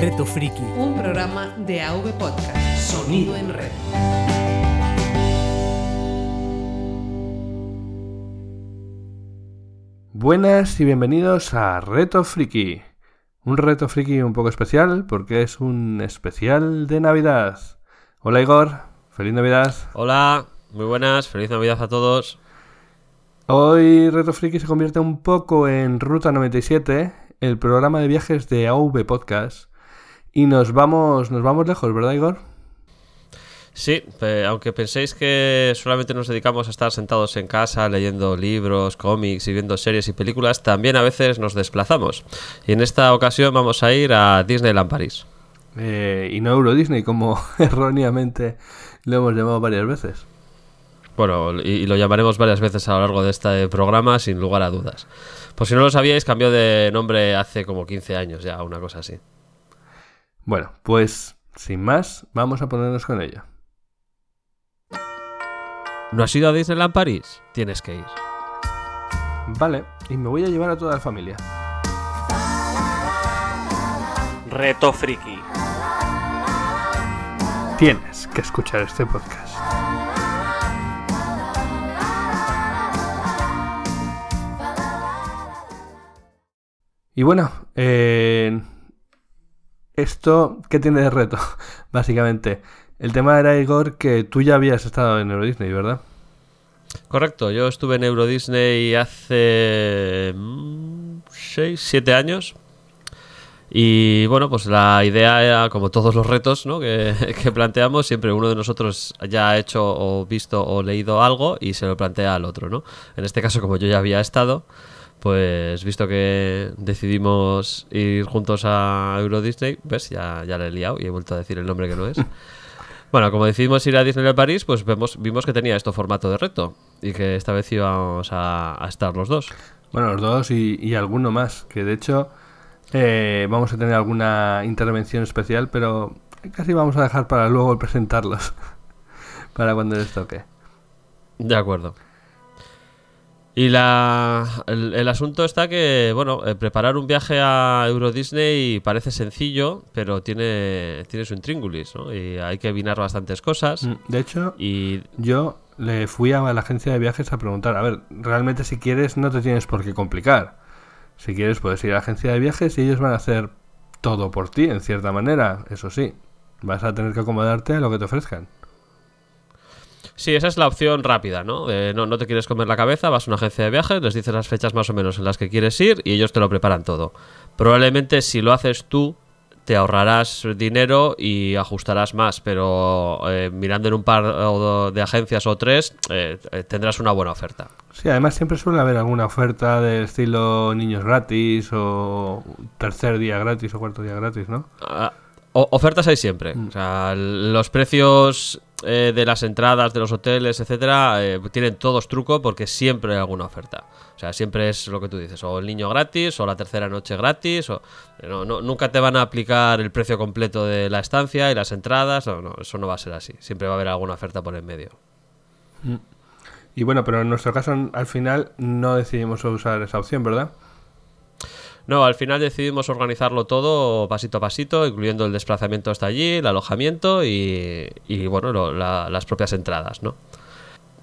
Reto Friki. Un programa de AV Podcast. Sonido en red. Buenas y bienvenidos a Reto Friki. Un reto friki un poco especial porque es un especial de Navidad. Hola Igor, feliz Navidad. Hola, muy buenas, feliz Navidad a todos. Hoy Reto Friki se convierte un poco en Ruta 97, el programa de viajes de AV Podcast. Y nos vamos, nos vamos lejos, ¿verdad Igor? Sí, aunque penséis que solamente nos dedicamos a estar sentados en casa leyendo libros, cómics y viendo series y películas, también a veces nos desplazamos. Y en esta ocasión vamos a ir a Disneyland París. Eh, y no Euro Disney, como erróneamente lo hemos llamado varias veces. Bueno, y, y lo llamaremos varias veces a lo largo de este programa, sin lugar a dudas. Por si no lo sabíais, cambió de nombre hace como 15 años ya, una cosa así. Bueno, pues sin más, vamos a ponernos con ello. ¿No has ido a Disneyland París? Tienes que ir. Vale, y me voy a llevar a toda la familia. Reto Friki. Tienes que escuchar este podcast. Y bueno, eh, esto, ¿qué tiene de reto? Básicamente, el tema era, Igor, que tú ya habías estado en Euro Disney, ¿verdad? Correcto, yo estuve en Euro Disney hace 6, 7 años. Y bueno, pues la idea era, como todos los retos ¿no? que planteamos, siempre uno de nosotros ya ha hecho o visto o leído algo y se lo plantea al otro. ¿no? En este caso, como yo ya había estado, pues visto que decidimos ir juntos a Euro Disney, ves, ya, ya le he liado y he vuelto a decir el nombre que no es. Bueno, como decidimos ir a Disneyland París, pues vemos, vimos que tenía esto formato de reto y que esta vez íbamos a, a estar los dos. Bueno, los dos y, y alguno más, que de hecho eh, vamos a tener alguna intervención especial, pero casi vamos a dejar para luego presentarlos, para cuando les toque. De acuerdo. Y la, el, el asunto está que, bueno, eh, preparar un viaje a Euro Disney parece sencillo, pero tiene, tiene su intríngulis, ¿no? Y hay que vinar bastantes cosas. Mm, De hecho, Y yo le fui a la agencia de viajes a preguntar, a ver, realmente si quieres no te tienes por qué complicar. Si quieres puedes ir a la agencia de viajes y ellos van a hacer todo por ti, en cierta manera, eso sí. Vas a tener que acomodarte a lo que te ofrezcan. Sí, esa es la opción rápida, ¿no? Eh, no, no te quieres comer la cabeza, vas a una agencia de viajes, les dices las fechas más o menos en las que quieres ir y ellos te lo preparan todo. Probablemente si lo haces tú, te ahorrarás dinero y ajustarás más, pero eh, mirando en un par de agencias o tres, eh, tendrás una buena oferta. Sí, además siempre suele haber alguna oferta del estilo niños gratis o tercer día gratis o cuarto día gratis, ¿no? Ah, ofertas hay siempre. O sea, los precios eh, de las entradas, de los hoteles, etcétera, eh, tienen todos truco porque siempre hay alguna oferta. O sea, siempre es lo que tú dices, o el niño gratis, o la tercera noche gratis, o no, no- nunca te van a aplicar el precio completo de la estancia y las entradas. No, no, eso no va a ser así. Siempre va a haber alguna oferta por en medio. Y bueno, pero en nuestro caso al final no decidimos usar esa opción, ¿verdad? No, al final decidimos organizarlo todo pasito a pasito, incluyendo el desplazamiento hasta allí, el alojamiento y, y, bueno, las propias entradas, ¿no?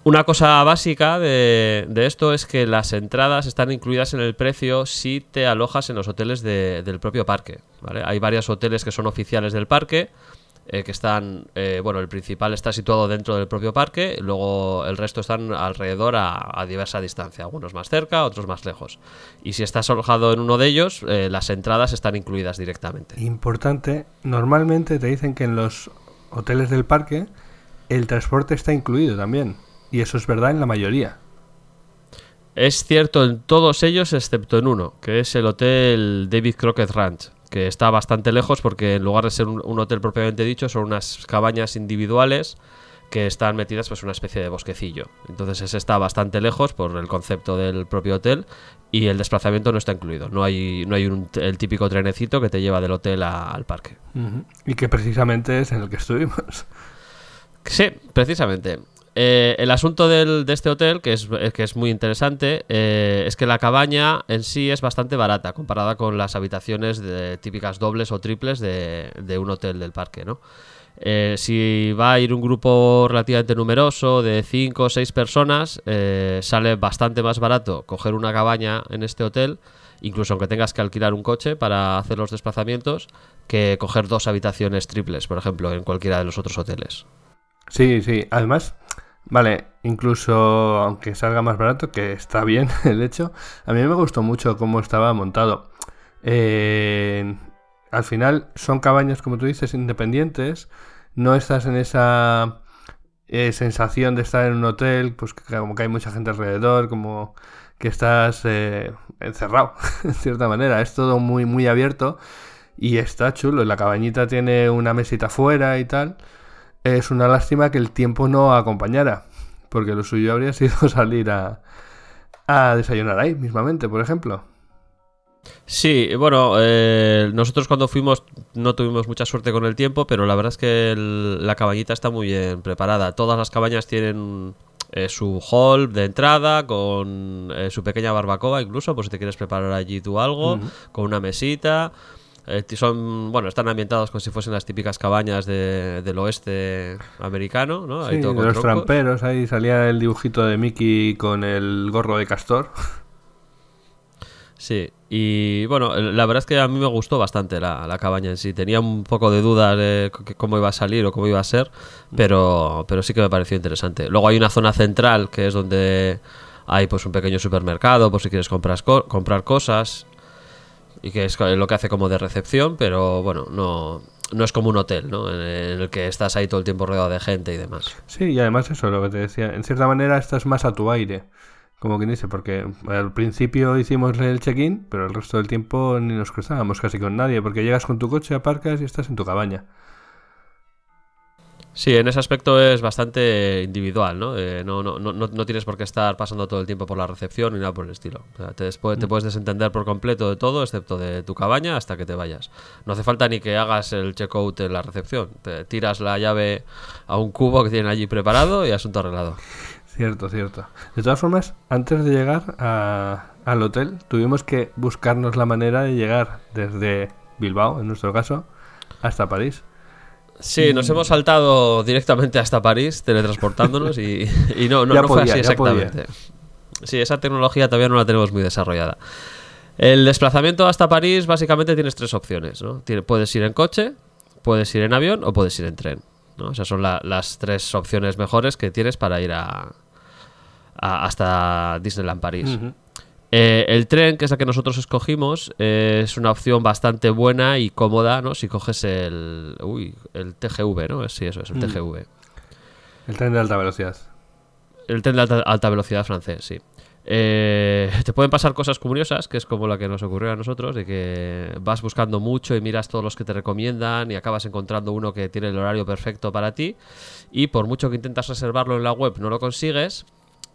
Una cosa básica de, esto es que las entradas están incluidas en el precio si te alojas en los hoteles de- del propio parque. Hay varios hoteles que son oficiales del parque, eh, que están, eh, bueno, el principal está situado dentro del propio parque, luego el resto están alrededor a, a diversa distancia, algunos más cerca, otros más lejos. Y si estás alojado en uno de ellos, eh, las entradas están incluidas directamente. Importante, normalmente te dicen que en los hoteles del parque el transporte está incluido también. Y eso es verdad en la mayoría. Es cierto en todos ellos excepto en uno, que es el hotel David Crockett Ranch, que está bastante lejos porque en lugar de ser un, un hotel propiamente dicho, son unas cabañas individuales que están metidas pues en una especie de bosquecillo. Entonces ese está bastante lejos por el concepto del propio hotel y el desplazamiento no está incluido. No hay, no hay un- el típico trenecito que te lleva del hotel a- al parque. Y que precisamente es en el que estuvimos. Sí, precisamente. Eh, el asunto del- de este hotel, que es, eh, que es muy interesante, eh, es que la cabaña en sí es bastante barata comparada con las habitaciones típicas dobles o triples de, de un hotel del parque, ¿no? Si va a ir un grupo relativamente numeroso de 5 o 6 personas, sale bastante más barato coger una cabaña en este hotel, incluso aunque tengas que alquilar un coche para hacer los desplazamientos, que coger dos habitaciones triples, por ejemplo, en cualquiera de los otros hoteles. Sí, sí. Además, vale, incluso aunque salga más barato, que está bien el hecho, a mí me gustó mucho cómo estaba montado. Eh, al final son cabañas, como tú dices, independientes. No estás en esa eh, sensación de estar en un hotel, pues que como que hay mucha gente alrededor, como que estás eh, encerrado, en cierta manera. Es todo muy, muy abierto y está chulo. La cabañita tiene una mesita afuera y tal. Es una lástima que el tiempo no acompañara, porque lo suyo habría sido salir a, a desayunar ahí mismamente, por ejemplo. Sí, bueno, eh, nosotros cuando fuimos no tuvimos mucha suerte con el tiempo, pero la verdad es que el- la cabañita está muy bien preparada. Todas las cabañas tienen eh, su hall de entrada con eh, su pequeña barbacoa, incluso, por si te quieres preparar allí tú algo, con una mesita. Eh, son, bueno, están ambientados como si fuesen las típicas cabañas de- del oeste americano, ¿no? Ahí Sí, todo de con los troncos. tramperos, ahí salía el dibujito de Mickey con el gorro de castor. Sí, y bueno, la verdad es que a mí me gustó bastante la, la cabaña en sí. Tenía un poco de dudas de cómo iba a salir o cómo iba a ser, pero, pero sí que me pareció interesante. Luego hay una zona central que es donde hay pues un pequeño supermercado por si quieres comprar, co- comprar cosas y que es lo que hace como de recepción, pero bueno, no, no es como un hotel, ¿no? En el que estás ahí todo el tiempo rodeado de gente y demás. Sí, y además eso, lo que te decía, en cierta manera estás más a tu aire, como quien dice, porque al principio hicimos el check-in, pero el resto del tiempo ni nos cruzábamos casi con nadie, porque llegas con tu coche, aparcas y estás en tu cabaña. Sí, en ese aspecto es bastante individual, ¿no? Eh, no, no, no, no tienes por qué estar pasando todo el tiempo por la recepción ni nada por el estilo. O sea, te, después, te puedes desentender por completo de todo, excepto de tu cabaña, hasta que te vayas. No hace falta ni que hagas el checkout en la recepción. Te tiras la llave a un cubo que tienen allí preparado y asunto arreglado. Cierto, cierto. De todas formas, antes de llegar a- al hotel, tuvimos que buscarnos la manera de llegar desde Bilbao, en nuestro caso, hasta París. Sí, nos hemos saltado directamente hasta París, teletransportándonos y, y no, no, Ya no fue así exactamente. Sí, esa tecnología todavía no la tenemos muy desarrollada. El desplazamiento hasta París básicamente tienes tres opciones, ¿no? Puedes ir en coche, puedes ir en avión o puedes ir en tren. ¿no? Esas son la- las tres opciones mejores que tienes para ir a, a- hasta Disneyland París. Eh, el tren, que es la que nosotros escogimos, eh, es una opción bastante buena y cómoda, ¿no? Si coges el, uy, el TGV, ¿no? Sí, eso es, el TGV. El tren de alta velocidad. El tren de alta, alta velocidad francés, sí. Eh, te pueden pasar cosas curiosas, que es como la que nos ocurrió a nosotros, de que vas buscando mucho y miras todos los que te recomiendan y acabas encontrando uno que tiene el horario perfecto para ti y por mucho que intentas reservarlo en la web no lo consigues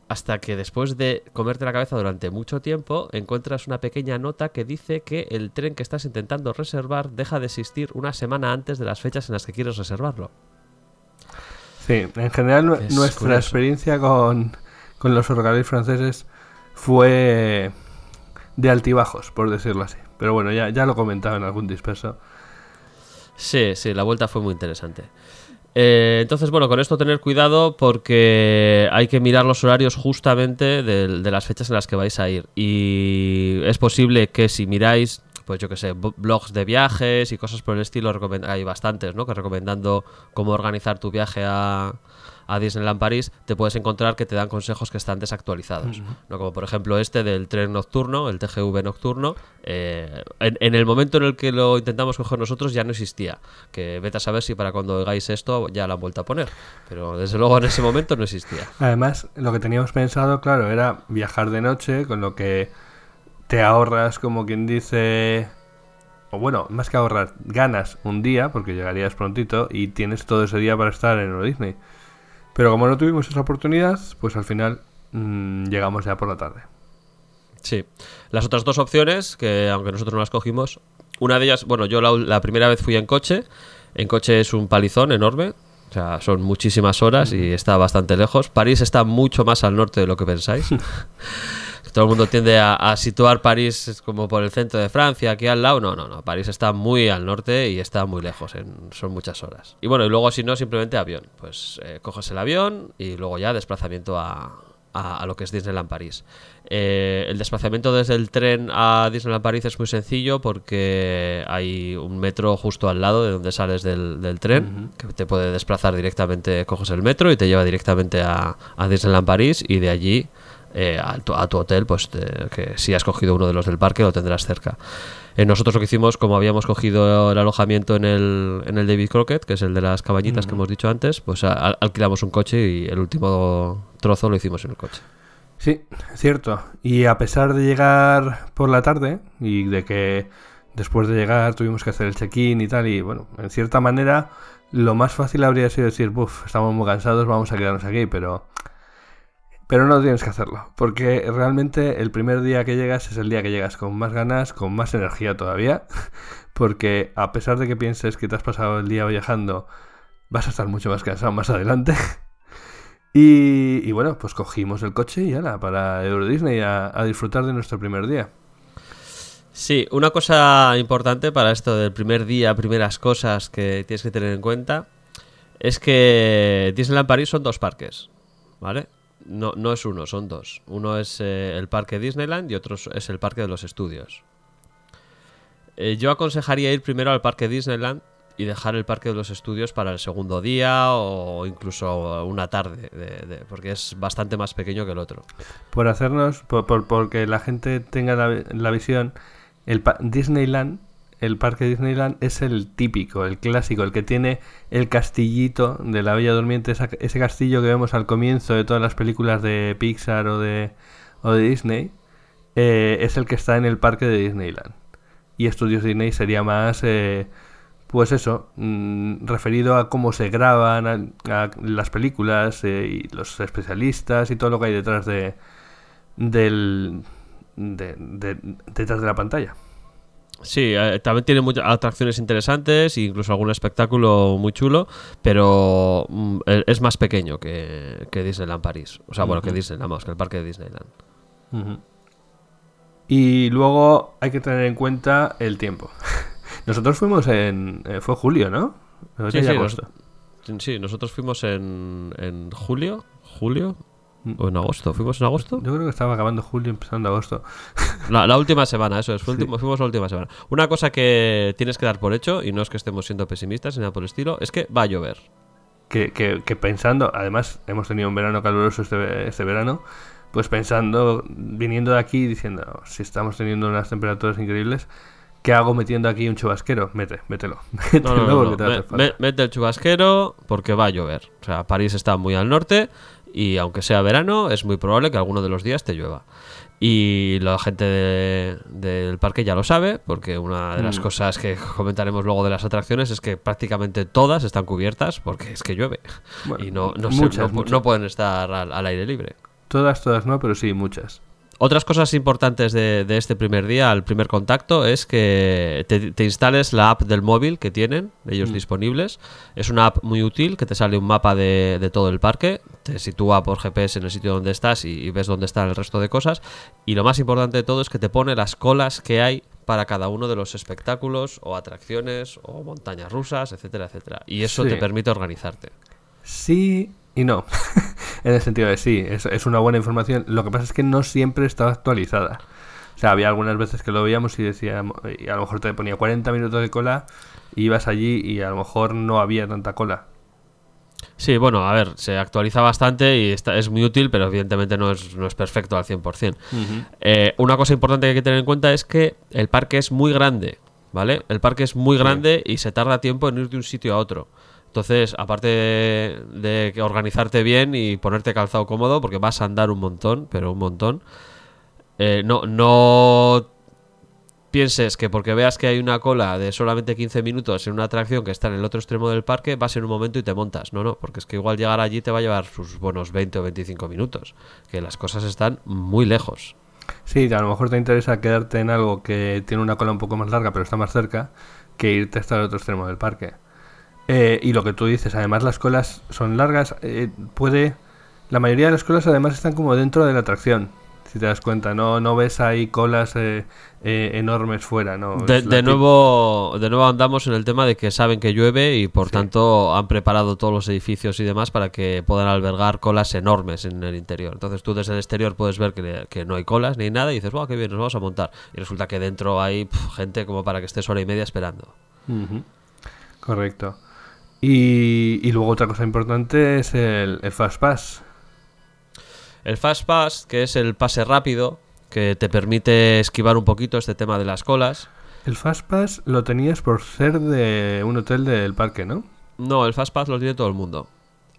hasta que después de comerte la cabeza durante mucho tiempo encuentras una pequeña nota que dice que el tren que estás intentando reservar deja de existir una semana antes de las fechas en las que quieres reservarlo. Sí, en general nu- Es nuestra curioso. experiencia con, con los ferrocarriles franceses fue de altibajos, por decirlo así. Pero bueno, ya, ya lo comentaba en algún disperso. Sí, sí, la vuelta fue muy interesante. Eh, entonces, bueno, con esto tener cuidado porque hay que mirar los horarios justamente de, de las fechas en las que vais a ir. Y es posible que si miráis, pues yo que sé, blogs de viajes y cosas por el estilo, hay bastantes, ¿no? Que recomendando cómo organizar tu viaje a, a Disneyland París, te puedes encontrar que te dan consejos que están desactualizados. ¿no? Como por ejemplo este del tren nocturno, el TGV nocturno. eh, en, en el momento en el que lo intentamos coger nosotros ya no existía. Que vete a saber si para cuando oigáis esto ya lo han vuelto a poner. Pero desde luego en ese momento no existía. Además, lo que teníamos pensado, claro, era viajar de noche, con lo que te ahorras, como quien dice, o bueno, más que ahorrar, ganas un día, porque llegarías prontito y tienes todo ese día para estar en Euro Disney. Pero como no tuvimos esa oportunidad, pues al final mm, llegamos ya por la tarde. Sí. Las otras dos opciones, que aunque nosotros no las cogimos, una de ellas, bueno, yo la, la primera vez fui en coche. En coche es un palizón enorme. O sea, son muchísimas horas y está bastante lejos. París está mucho más al norte de lo que pensáis. Todo el mundo tiende a, a situar París como por el centro de Francia, aquí al lado. No, no, no. París está muy al norte y está muy lejos. en- son muchas horas. Y bueno, y luego si no, simplemente avión. Pues eh, coges el avión y luego ya desplazamiento a, a- a lo que es Disneyland París. Eh, el desplazamiento desde el tren a Disneyland París es muy sencillo porque hay un metro justo al lado de donde sales del, del tren que te puede desplazar directamente, coges el metro y te lleva directamente a, a Disneyland París y de allí eh, a, tu, a tu hotel, pues te- que si has cogido uno de los del parque lo tendrás cerca. Eh, nosotros lo que hicimos, como habíamos cogido el alojamiento en el, en el David Crockett, que es el de las cabañitas que hemos dicho antes, pues a- a- alquilamos un coche y el último trozo lo hicimos en el coche. Sí, cierto. Y a pesar de llegar por la tarde y de que después de llegar tuvimos que hacer el check-in y tal, y bueno, en cierta manera lo más fácil habría sido decir, buf, estamos muy cansados, vamos a quedarnos aquí, pero... Pero no tienes que hacerlo, porque realmente el primer día que llegas es el día que llegas con más ganas, con más energía todavía, porque a pesar de que pienses que te has pasado el día viajando, vas a estar mucho más cansado más adelante. Y, bueno, pues cogimos el coche y ala, para Euro Disney a, a disfrutar de nuestro primer día. Sí, una cosa importante para esto del primer día, primeras cosas que tienes que tener en cuenta, es que Disneyland París son dos parques, ¿vale? No, no es uno, son dos. Uno es eh, el parque Disneyland y otro es el parque de los estudios. Eh, yo aconsejaría ir primero al parque Disneyland y dejar el parque de los estudios para el segundo día o incluso una tarde, de- de- porque es bastante más pequeño que el otro. Por hacernos, por, por- porque la gente tenga la, la visión, el pa- Disneyland, el parque Disneyland es el típico, el clásico, el que tiene el castillito de la Bella Durmiente, ese castillo que vemos al comienzo de todas las películas de Pixar o de, o de Disney, eh, es el que está en el parque de Disneyland. Y Estudios Disney sería más, eh, pues eso, mm, referido a cómo se graban las películas eh, y los especialistas y todo lo que hay detrás de- detrás de la pantalla. Sí, eh, también tiene muchas atracciones interesantes incluso algún espectáculo muy chulo, pero mm, e- es más pequeño que, que Disneyland París. O sea, bueno, que Disneyland, vamos, que el parque de Disneyland. Y luego hay que tener en cuenta el tiempo. Nosotros fuimos en... eh, fue julio, ¿no? Sí, sí, nos- sí, nosotros fuimos en, en julio, julio o en agosto. ¿Fuimos en agosto? Yo creo que estaba acabando julio, empezando agosto. La, la última semana, eso es, fue Sí. último- fuimos la última semana. Una cosa que tienes que dar por hecho, y no es que estemos siendo pesimistas ni nada por el estilo, es que va a llover. Que, que- que pensando, además hemos tenido un verano caluroso este, este verano, pues pensando, viniendo de aquí diciendo, si estamos teniendo unas temperaturas increíbles, ¿qué hago metiendo aquí un chubasquero? Mete, mételo. No, Mételo no, no, te Me- me- mete el chubasquero porque va a llover. O sea, París está muy al norte y aunque sea verano, es muy probable que alguno de los días te llueva. Y la gente de- del parque ya lo sabe, porque una de las Mm. cosas que comentaremos luego de las atracciones es que prácticamente todas están cubiertas porque es que llueve. Bueno, y no, no, se- pueden estar al- al aire libre. Todas, todas no, pero sí, muchas. Otras cosas importantes de, de este primer día, al primer contacto, es que te, te instales la app del móvil que tienen ellos disponibles. Es una app muy útil que te sale un mapa de, de todo el parque, te sitúa por GPS en el sitio donde estás y, y ves dónde están el resto de cosas. Y lo más importante de todo es que te pone las colas que hay para cada uno de los espectáculos o atracciones o montañas rusas, etcétera, etcétera. Y eso Sí. te permite organizarte. Sí y no. en el sentido de sí, es, es una buena información. Lo que pasa es que no siempre estaba actualizada. O sea, había algunas veces que lo veíamos y decíamos, y a lo mejor te ponía 40 minutos de cola, y ibas allí y a lo mejor no había tanta cola. Sí, bueno, a ver, se actualiza bastante y está, es muy útil, pero evidentemente no es, no es perfecto al 100%. Eh, una cosa importante que hay que tener en cuenta es que el parque es muy grande, ¿vale? El parque es muy grande y se tarda tiempo en ir de un sitio a otro. Entonces, aparte de, organizarte bien y ponerte calzado cómodo, porque vas a andar un montón, pero un montón, eh, no, no pienses que porque veas que hay una cola de solamente 15 minutos en una atracción que está en el otro extremo del parque, vas en un momento y te montas. No, no, porque es que igual llegar allí te va a llevar sus buenos 20 o 25 minutos, que las cosas están muy lejos. Sí, a lo mejor te interesa quedarte en algo que tiene una cola un poco más larga, pero está más cerca, que irte hasta el otro extremo del parque. Eh, y lo que tú dices, además las colas son largas, eh, puede... La mayoría de las colas además están como dentro de la atracción, si te das cuenta, no, no ves ahí colas eh, eh, enormes fuera, ¿no? De, nuevo, de nuevo andamos en el tema de que saben que llueve y por tanto han preparado todos los edificios y demás para que puedan albergar colas enormes en el interior. Entonces tú desde el exterior puedes ver que, que no hay colas ni nada y dices, wow, qué bien, nos vamos a montar. Y resulta que dentro hay gente como para que estés hora y media esperando. Correcto. Y, y luego otra cosa importante es el, el Fast Pass. El Fast Pass, que es el pase rápido, que te permite esquivar un poquito este tema de las colas. El Fast Pass lo tenías por ser de un hotel del parque, ¿no? No, el Fast Pass lo tiene todo el mundo.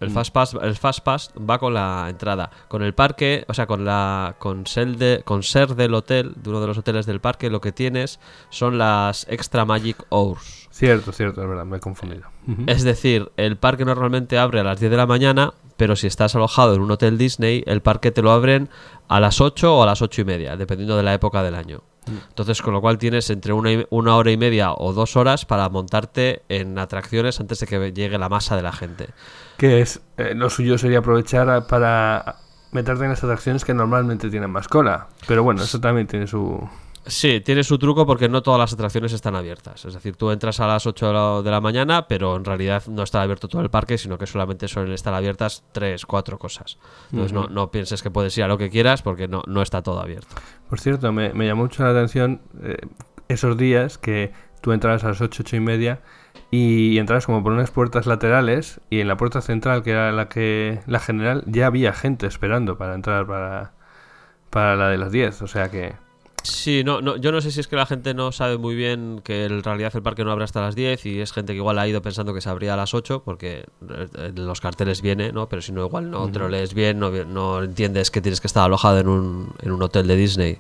El Fast Pass, el Fast Pass va con la entrada. Con el parque, o sea, con la con ser, de, con ser del hotel, de uno de los hoteles del parque, lo que tienes son las Extra Magic Hours. Cierto, cierto, es verdad, me he confundido. Es decir, el parque normalmente abre a las 10 de la mañana, pero si estás alojado en un hotel Disney, el parque te lo abren a las 8 o a las 8 y media, dependiendo de la época del año. Entonces, con lo cual tienes entre una, y- una hora y media o dos horas para montarte en atracciones antes de que llegue la masa de la gente. Que es, eh, lo suyo sería aprovechar a- para meterte en las atracciones que normalmente tienen más cola. Pero bueno, eso también tiene su... Sí, tiene su truco porque no todas las atracciones están abiertas. Es decir, tú entras a las 8 de la, de la mañana, pero en realidad no está abierto todo el parque, sino que solamente suelen estar abiertas 3, 4 cosas. Entonces no, no pienses que puedes ir a lo que quieras porque no, no está todo abierto. Por cierto, me, me llamó mucho la atención eh, esos días que tú entrabas a las 8, 8 y media y, entrabas como por unas puertas laterales y en la puerta central, que era la que la general, ya había gente esperando para entrar para, para la de las 10. O sea que... Sí, no, no, yo no sé si es que la gente no sabe muy bien que en realidad el parque no abre hasta las 10 y es gente que igual ha ido pensando que se abría a las 8 porque eh, en los carteles viene, ¿no? Pero si no, igual no te lo lees bien, no, no entiendes que tienes que estar alojado en un, en un hotel de Disney.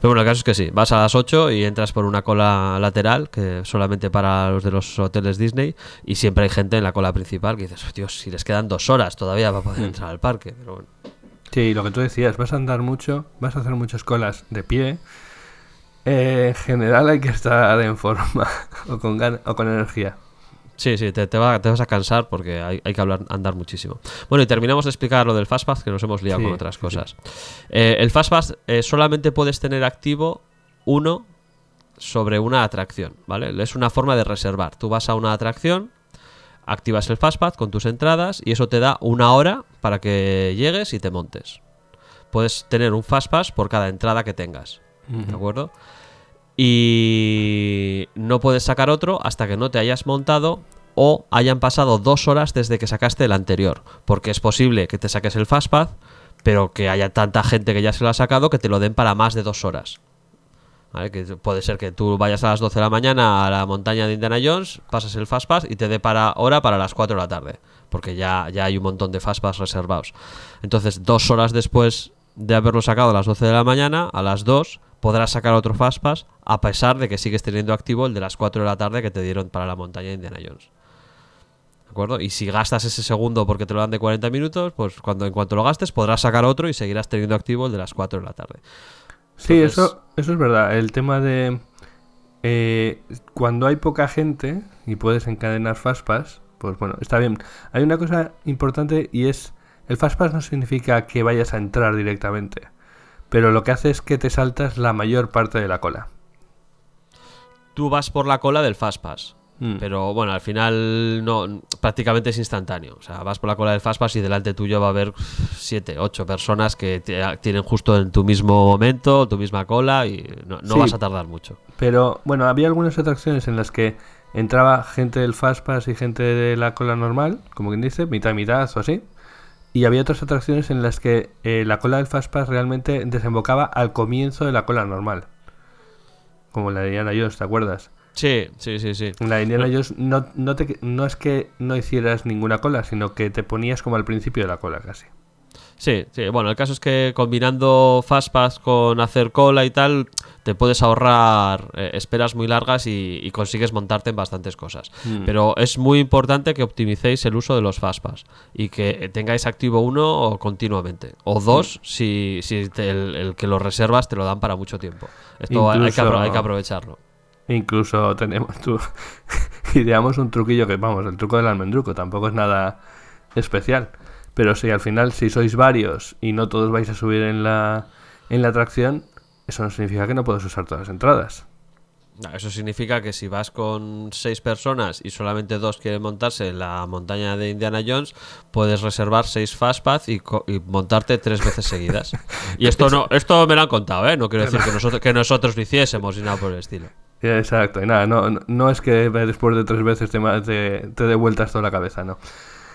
Pero bueno, el caso es que sí, vas a las 8 y entras por una cola lateral que solamente para los de los hoteles Disney y siempre hay gente en la cola principal que dices, "Oh, Dios, si les quedan dos horas todavía para poder entrar al parque. Pero bueno. Sí, lo que tú decías, vas a andar mucho, vas a hacer muchas colas de pie. Eh, en general hay que estar en forma o con, gan- o con energía. Sí, sí, te, te va- te vas a cansar porque hay, hay que hablar, andar muchísimo. Bueno, y terminamos de explicar lo del Fastpass, que nos hemos liado Sí, con otras sí, cosas. Eh, el Fastpass eh, solamente puedes tener activo uno sobre una atracción, ¿vale? Es una forma de reservar. Tú vas a una atracción, activas el Fastpass con tus entradas y eso te da una hora para que llegues y te montes. Puedes tener un Fastpass por cada entrada que tengas, ¿de acuerdo? Y no puedes sacar otro hasta que no te hayas montado o hayan pasado dos horas desde que sacaste el anterior. Porque es posible que te saques el Fastpass, pero que haya tanta gente que ya se lo ha sacado que te lo den para más de dos horas. Puede ser que tú vayas a las 12 de la mañana a la montaña de Indiana Jones, pasas el Fastpass y te dé para hora para las 4 de la tarde. Porque ya, ya hay un montón de Fastpass reservados. Entonces, dos horas después de haberlo sacado a las 12 de la mañana, a las 2 podrás sacar otro Fastpass a pesar de que sigues teniendo activo el de las 4 de la tarde que te dieron para la montaña de Indiana Jones. ¿De acuerdo? Y si gastas ese segundo porque te lo dan de 40 minutos, pues cuando en cuanto lo gastes podrás sacar otro y seguirás teniendo activo el de las 4 de la tarde. Sí, Entonces- eso, eso es verdad. El tema de eh, cuando hay poca gente y puedes encadenar Fastpass, pues bueno, está bien. Hay una cosa importante y es el Fastpass no significa que vayas a entrar directamente, pero lo que hace es que te saltas la mayor parte de la cola. Tú vas por la cola del Fastpass. Mm. Pero bueno, al final no prácticamente es instantáneo. O sea, vas por la cola del Fastpass y delante tuyo va a haber siete, ocho personas que te- tienen justo en tu mismo momento, tu misma cola y no, no Sí. vas a tardar mucho. Pero bueno, había algunas atracciones en las que entraba gente del Fastpass y gente de la cola normal, como quien dice, mitad y mitad o así. Y había otras atracciones en las que eh, la cola del Fastpass realmente desembocaba al comienzo de la cola normal. Como la de Indiana Jones, ¿te acuerdas? Sí, sí, sí, sí. En la de Indiana Jones no, no, te- no es que no hicieras ninguna cola, sino que te ponías como al principio de la cola casi. Sí, sí, bueno, el caso es que combinando Fastpass con hacer cola y tal, te puedes ahorrar eh, esperas muy largas y, y consigues montarte en bastantes cosas. Mm. Pero es muy importante que optimicéis el uso de los Fastpass y que tengáis activo uno continuamente. O dos si, si te- el, el que lo reservas te lo dan para mucho tiempo. Esto hay, que, Incluso- hay que aprovecharlo. Incluso tenemos tú ideamos un truquillo que, vamos, el truco del almendruco, tampoco es nada especial. Pero si al final, si sois varios y no todos vais a subir en la, en la atracción, eso no significa que no puedes usar todas las entradas. No, Eso significa que si vas con seis personas y solamente dos quieren montarse en la montaña de Indiana Jones, puedes reservar seis Fastpath y, y montarte tres veces seguidas. Y esto no, esto me lo han contado, ¿eh? No quiero decir que nosotros, que nosotros lo hiciésemos ni nada por el estilo. Exacto, y nada, no, no, es que después de tres veces te, te, te dé vueltas toda la cabeza, no.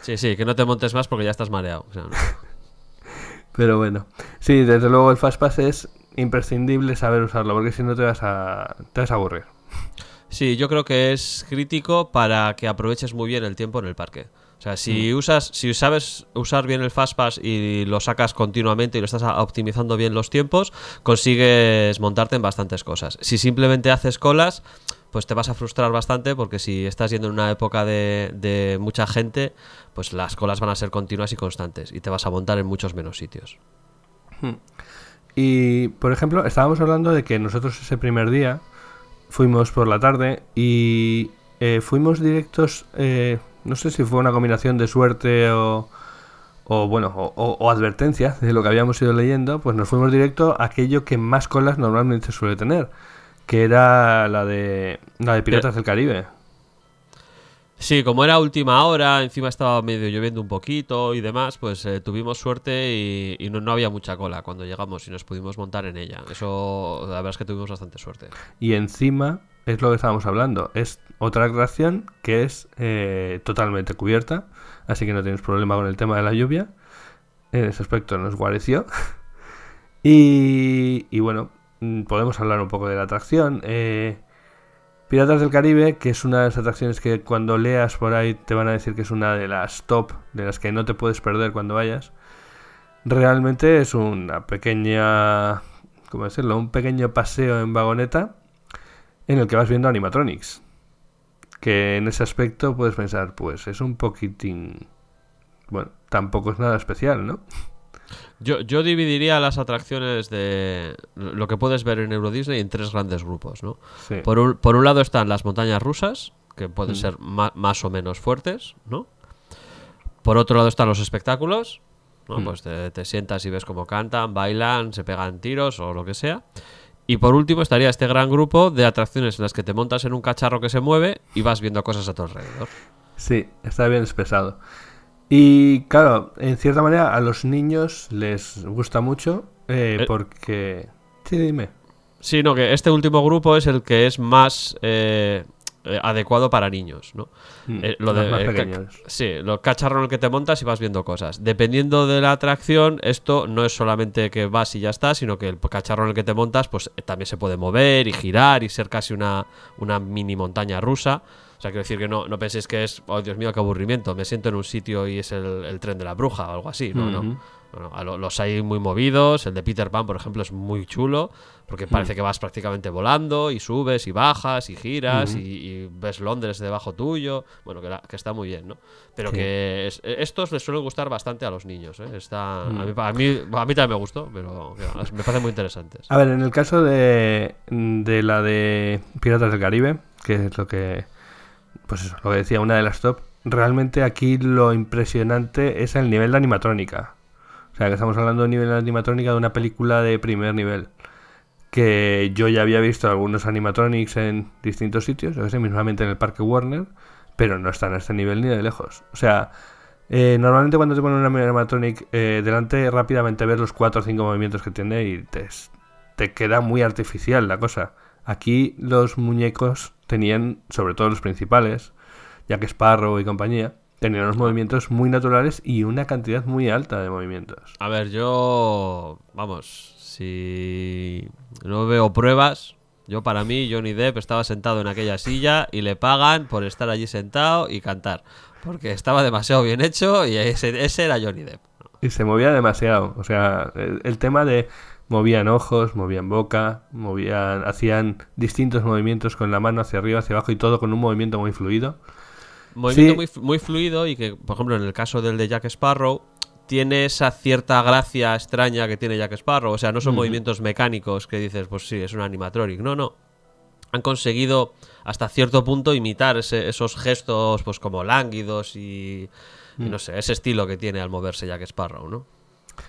Sí, sí, que no te montes más porque ya estás mareado. O sea, no. Pero bueno, sí, desde luego el Fastpass es imprescindible saber usarlo, porque si no te vas a, te vas a aburrir. Sí, yo creo que es crítico para que aproveches muy bien el tiempo en el parque. O sea, si usas, si sabes usar bien el Fastpass y lo sacas continuamente y lo estás optimizando bien los tiempos, consigues montarte en bastantes cosas. Si simplemente haces colas, pues te vas a frustrar bastante porque si estás yendo en una época de, mucha gente, pues las colas van a ser continuas y constantes y te vas a montar en muchos menos sitios. Y, por ejemplo, estábamos hablando de que nosotros ese primer día fuimos por la tarde y eh, fuimos directos, eh, no sé si fue una combinación de suerte o, o bueno, o- o advertencia de lo que habíamos ido leyendo, pues nos fuimos directo a aquello que más colas normalmente suele tener, que era la de, la de Piratas del Caribe. Sí, como era última hora, encima estaba medio lloviendo un poquito y demás, pues eh, tuvimos suerte y, y no, no había mucha cola cuando llegamos y nos pudimos montar en ella. Eso, la verdad es que tuvimos bastante suerte. Y encima, es lo que estábamos hablando, es otra atracción que es eh, totalmente cubierta, así que no tienes problema con el tema de la lluvia. En ese aspecto nos guareció. y, y bueno, podemos hablar un poco de la atracción. Eh, Piratas del Caribe, que es una de las atracciones que cuando leas por ahí te van a decir que es una de las top, de las que no te puedes perder cuando vayas. Realmente es una pequeña, ¿cómo decirlo? Un pequeño paseo en vagoneta en el que vas viendo animatronics. Que en ese aspecto puedes pensar, pues es un poquitín... Bueno, tampoco es nada especial, ¿no? Yo, yo dividiría las atracciones de lo que puedes ver en Euro Disney en tres grandes grupos, ¿no? Sí. Por un, por un lado están las montañas rusas, que pueden ser ma- más o menos fuertes, ¿no? Por otro lado están los espectáculos, ¿no? Pues te, te sientas y ves cómo cantan, bailan, se pegan tiros o lo que sea. Y por último estaría este gran grupo de atracciones en las que te montas en un cacharro que se mueve y vas viendo cosas a tu alrededor. Sí, está bien expresado. Y claro, en cierta manera a los niños les gusta mucho eh, Eh. porque... Sí, dime. Sí, no, que este último grupo es el que es más eh, eh, adecuado para niños, ¿no? Mm, Eh, lo los de, más eh, pequeños. sí, lo cacharro en el que te montas y vas viendo cosas. Dependiendo de la atracción, esto no es solamente que vas y ya está, sino que el cacharro en el que te montas, pues también se puede mover y girar y ser casi una, una mini montaña rusa. O sea, quiero decir que no, no penséis que es, oh Dios mío, qué aburrimiento, me siento en un sitio y es el, el tren de la bruja o algo así. No, no. Bueno, los hay muy movidos. El de Peter Pan, por ejemplo, es muy chulo. Porque parece que vas prácticamente volando y subes y bajas y giras y, y ves Londres debajo tuyo. Bueno, que, la- que está muy bien, ¿no? Pero Sí. que es- estos les suelen gustar bastante a los niños. ¿eh? Está, a, mí, a, mí, a mí también me gustó, pero me parecen muy interesantes. A ver, en el caso de, de la de Piratas del Caribe, que es lo que, pues eso, lo que decía, una de las top, realmente aquí lo impresionante es el nivel de animatrónica. O sea, que estamos hablando de nivel de animatrónica de una película de primer nivel. Que yo ya había visto algunos animatronics en distintos sitios, que sé, mismamente en el Parque Warner, pero no están a este nivel ni de lejos. O sea, eh, normalmente cuando te ponen un animatronic eh, delante, rápidamente ves los 4 o 5 movimientos que tiene y te, te queda muy artificial la cosa. Aquí los muñecos tenían, sobre todo los principales, Jack Sparrow y compañía, tenían unos movimientos muy naturales y una cantidad muy alta de movimientos. A ver, yo. Vamos, si no veo pruebas. Yo, para mí, Johnny Depp estaba sentado en aquella silla y le pagan por estar allí sentado y cantar. Porque estaba demasiado bien hecho y ese, ese era Johnny Depp. Y se movía demasiado. O sea, el, el tema de movían ojos, movían boca, movían, hacían distintos movimientos con la mano hacia arriba, hacia abajo y todo con un movimiento muy fluido. Movimiento Sí. muy, muy fluido y que, por ejemplo, en el caso del de Jack Sparrow, tiene esa cierta gracia extraña que tiene Jack Sparrow. O sea, no son movimientos mecánicos que dices, pues sí, es un animatronic. No, no. han conseguido hasta cierto punto imitar ese- esos gestos pues como lánguidos y, y no sé, ese estilo que tiene al moverse Jack Sparrow, ¿no?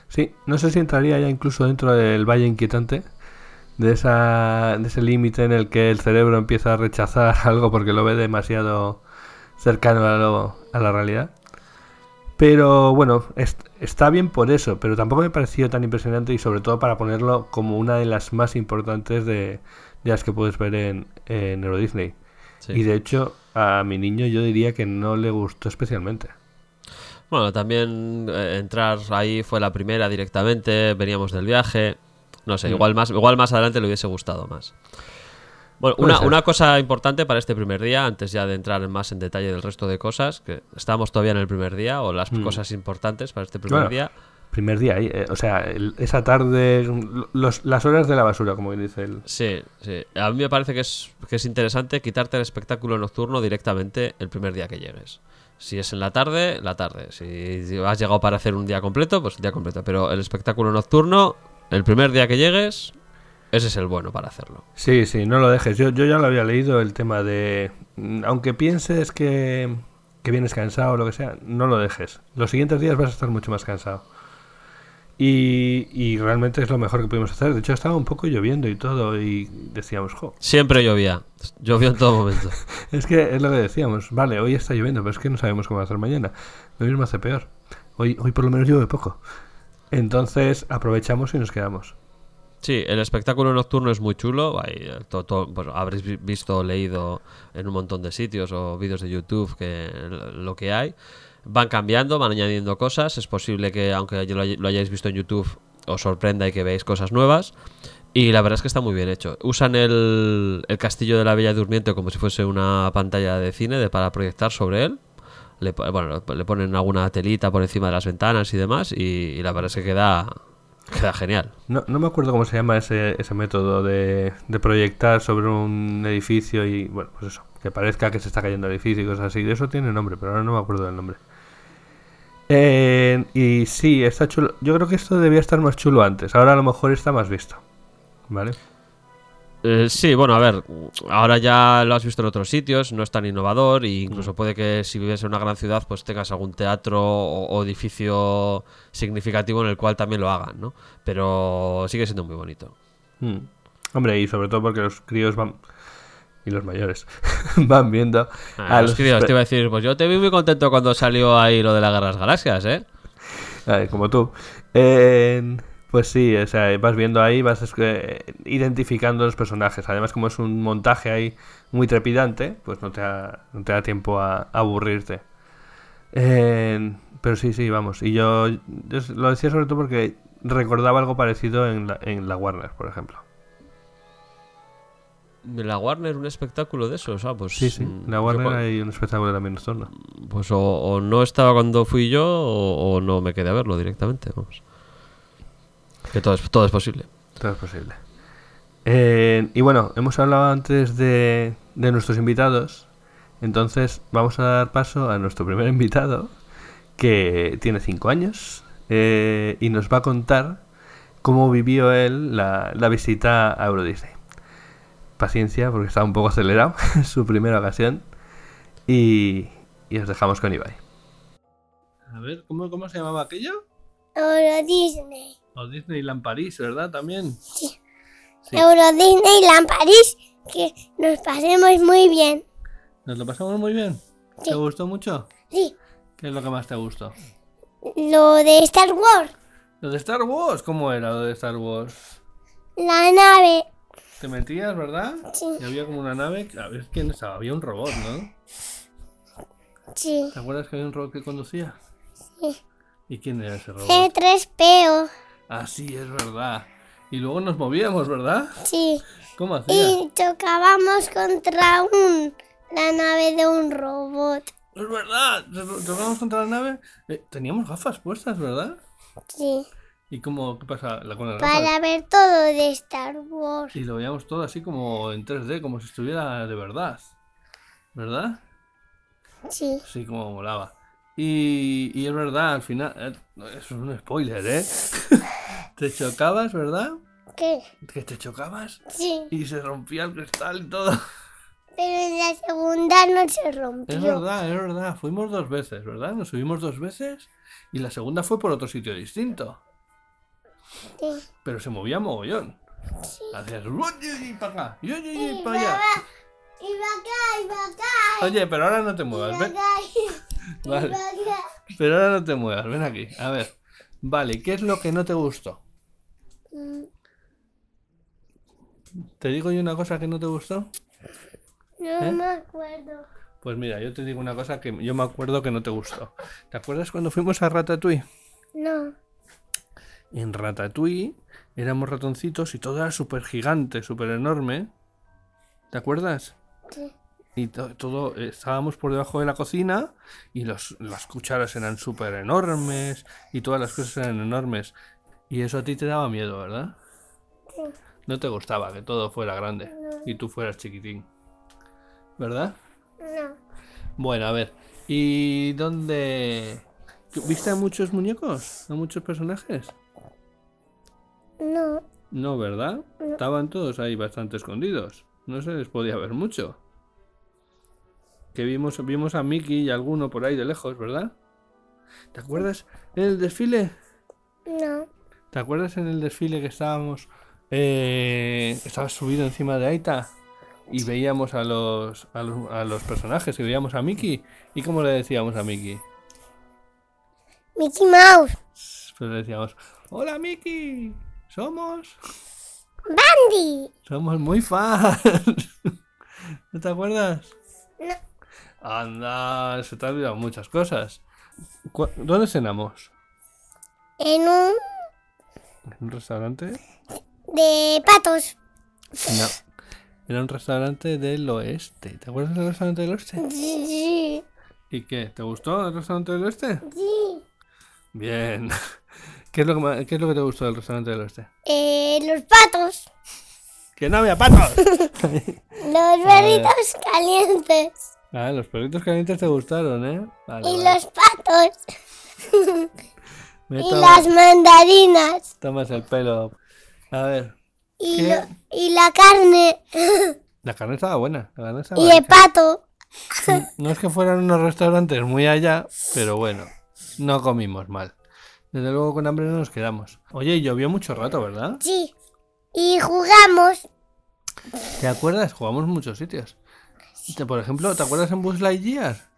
Sí, no sé si entraría ya incluso dentro del valle inquietante, de, esa, de ese límite en el que el cerebro empieza a rechazar algo porque lo ve demasiado cercano a, lo- a la realidad. Pero bueno, es- está bien por eso, pero tampoco me pareció tan impresionante y sobre todo para ponerlo como una de las más importantes de, de las que puedes ver en, en Euro Disney. Sí. Y de hecho, a mi niño yo diría que no le gustó especialmente. Bueno, también eh, entrar ahí fue la primera directamente, veníamos del viaje. No sé, Mm. igual, más, igual más adelante le hubiese gustado más. Bueno, una, una cosa importante para este primer día, antes ya de entrar en más en detalle del resto de cosas, que estamos todavía en el primer día, o las Mm. cosas importantes para este primer día. Primer día, eh, o sea, el- esa tarde, los- las horas de la basura, como dice él. Sí, sí. A mí me parece que es, que es interesante quitarte el espectáculo nocturno directamente el primer día que llegues. Si es en la tarde, la tarde. Si has llegado para hacer un día completo, pues día completo. Pero el espectáculo nocturno, el primer día que llegues, ese es el bueno para hacerlo. Sí, sí, no lo dejes. Yo, yo ya lo había leído, el tema de... mm, Aunque pienses que, que vienes cansado o lo que sea, no lo dejes. Los siguientes días vas a estar mucho más cansado. Y, y realmente es lo mejor que pudimos hacer. De hecho, estaba un poco lloviendo y todo y decíamos, jo, Siempre llovía. Llovió en todo momento. es que es lo que decíamos. Vale, hoy está lloviendo, pero es que no sabemos cómo va a ser mañana. Lo mismo hace peor. Hoy, hoy por lo menos llueve poco. Entonces aprovechamos y nos quedamos. Sí, el espectáculo nocturno es muy chulo. Hay, eh, to- to- bueno, habréis vi- visto leído en un montón de sitios o vídeos de YouTube que lo que hay. Van cambiando, van añadiendo cosas. Es posible que, aunque lo, hay- lo hayáis visto en YouTube, os sorprenda y que veáis cosas nuevas. Y la verdad es que está muy bien hecho. Usan el, castillo de la Bella Durmiente como si fuese una pantalla de cine de, para proyectar sobre él. Le, bueno, le ponen alguna telita por encima de las ventanas y demás. Y, la verdad es que queda, genial. No, no me acuerdo cómo se llama ese, ese método de, de proyectar sobre un edificio y, bueno, pues eso, que parezca que se está cayendo el edificio y cosas así. De eso tiene nombre, pero ahora no me acuerdo del nombre. Eh, y sí, está chulo. Yo creo que esto debía estar más chulo antes. Ahora a lo mejor está más visto. ¿Vale? Eh, sí, bueno, a ver, ahora ya lo has visto en otros sitios, no es tan innovador e incluso puede que si vives en una gran ciudad pues tengas algún teatro o, o edificio significativo en el cual también lo hagan, ¿no? Pero sigue siendo muy bonito. Mm. Hombre, y sobre todo porque los críos van. Y los mayores van viendo. Ah, a los críos, te iba a decir, pues yo te vi muy contento cuando salió ahí lo de la Guerra de las Galaxias, ¿eh? Ay, como tú. Eh, pues sí, o sea, vas viendo ahí, vas que, identificando los personajes. Además, como es un montaje ahí muy trepidante, pues no te da, no te da tiempo a, a aburrirte. Eh, pero sí, sí, vamos. Y yo, yo lo decía sobre todo porque recordaba algo parecido en la, en la Warner, por ejemplo. La Warner, un espectáculo de esos, ah, pues... Sí, sí. mm, la yo Warner cua- hay un espectáculo también nocturno. Pues o, o no estaba cuando fui yo o, o no me quedé a verlo directamente, vamos. Que todo es, todo es posible. Todo es posible. Eh, y bueno, hemos hablado antes de, de nuestros invitados. Entonces vamos a dar paso a nuestro primer invitado, que tiene 5 años, eh, y nos va a contar cómo vivió él la, la visita a Euro Disney. Paciencia, porque está un poco acelerado, su primera ocasión. Y, y os dejamos con Ibai. A ver, ¿cómo, cómo se llamaba aquello? Euro Disney. O Disneyland París, ¿verdad? También. Sí. Sí. Euro Disneyland París. Que nos pasemos muy bien. Nos lo pasamos muy bien. Sí. ¿Te gustó mucho? Sí. ¿Qué es lo que más te gustó? Lo de Star Wars. Lo de Star Wars, ¿cómo era lo de Star Wars? La nave. Te metías, ¿verdad? Sí. Y había como una nave. A ver quién estaba. Había un robot, ¿no? Sí. ¿Te acuerdas que había un robot que conducía? Sí. ¿Y quién era ese robot? C3PO. Ah, sí, es verdad. Y luego nos movíamos, ¿verdad? Sí. ¿Cómo hacía? Y chocábamos contra un. La nave de un robot. Es verdad. Tocamos contra la nave. Eh, teníamos gafas puestas, ¿verdad? Sí. ¿Y cómo? ¿Qué pasa la- con gafas? Para ver todo de Star Wars. Y lo veíamos todo así como en 3D, como si estuviera de verdad. ¿Verdad? Sí. Sí, como molaba. Y, y es verdad, al final. eh, Eso es un spoiler, ¿eh? Te chocabas, ¿verdad? ¿Qué? ¿Que te chocabas? Sí, Y se rompía el cristal y todo. pero en la segunda no se rompió. Es verdad, es verdad. Fuimos dos veces, ¿verdad? Nos subimos dos veces y la segunda fue por otro sitio distinto. Sí. Pero se movía mogollón. Hacías "Uy, y para acá, y y Y para allá. y va acá, y va acá. Oye, pero ahora no te muevas, y Vale. Pero ahora no te muevas, ven aquí. A ver. Vale, ¿qué es lo que no te gustó? Mm, ¿Te digo yo una cosa que no te gustó? No ¿Eh? me acuerdo. Pues mira, yo te digo una cosa que yo me acuerdo que no te gustó. ¿Te acuerdas cuando fuimos a Ratatouille? No. En Ratatouille éramos ratoncitos y todo era súper gigante, súper enorme. ¿Te acuerdas? Sí. Y to- todo, estábamos por debajo de la cocina y los, las cucharas eran súper enormes y todas las cosas eran enormes. Y eso a ti te daba miedo, ¿verdad? Sí. No te gustaba que todo fuera grande y tú fueras chiquitín. ¿Verdad? No. Bueno, a ver. ¿Y dónde... ¿Viste a muchos muñecos? ¿A muchos personajes? No. No, ¿verdad? Estaban todos ahí bastante escondidos. No se les podía ver mucho. Que vimos, vimos a Mickey y alguno por ahí de lejos, ¿verdad? ¿Te acuerdas en el desfile? No. ¿Te acuerdas en el desfile que estábamos... Eh, estabas subido encima de Aita y veíamos a los, a los, a los personajes y veíamos a Mickey? ¿Y cómo le decíamos a Mickey? Mickey Mouse. Pues le decíamos, hola Mickey, somos... Bandy. Somos muy fans. ¿No te acuerdas? No. Anda, se te han olvidado muchas cosas. ¿Dónde cenamos? En un ¿En un restaurante? de patos. No. Era un restaurante del oeste. ¿Te acuerdas del restaurante del oeste? Sí. ¿Y qué? ¿Te gustó el restaurante del oeste? Sí. Bien. ¿Qué es lo que, ma- qué es lo que te gustó del restaurante del oeste? Eh, los patos. ¡Que no había patos! Los perritos calientes. ah, los perritos calientes te gustaron, ¿eh? Vale, Y vale. los patos. Y las mandarinas. tomas el pelo. A ver. Y, ¿Qué? lo- y la carne. La carne estaba buena. La carne estaba Y el pato. No es que fueran unos restaurantes muy allá, pero bueno, no comimos mal. Desde luego con hambre no nos quedamos. Oye, llovió mucho rato, ¿verdad? Sí. Y jugamos. ¿Te acuerdas? Jugamos en muchos sitios. Por ejemplo, ¿te acuerdas en Buzz Lightyear?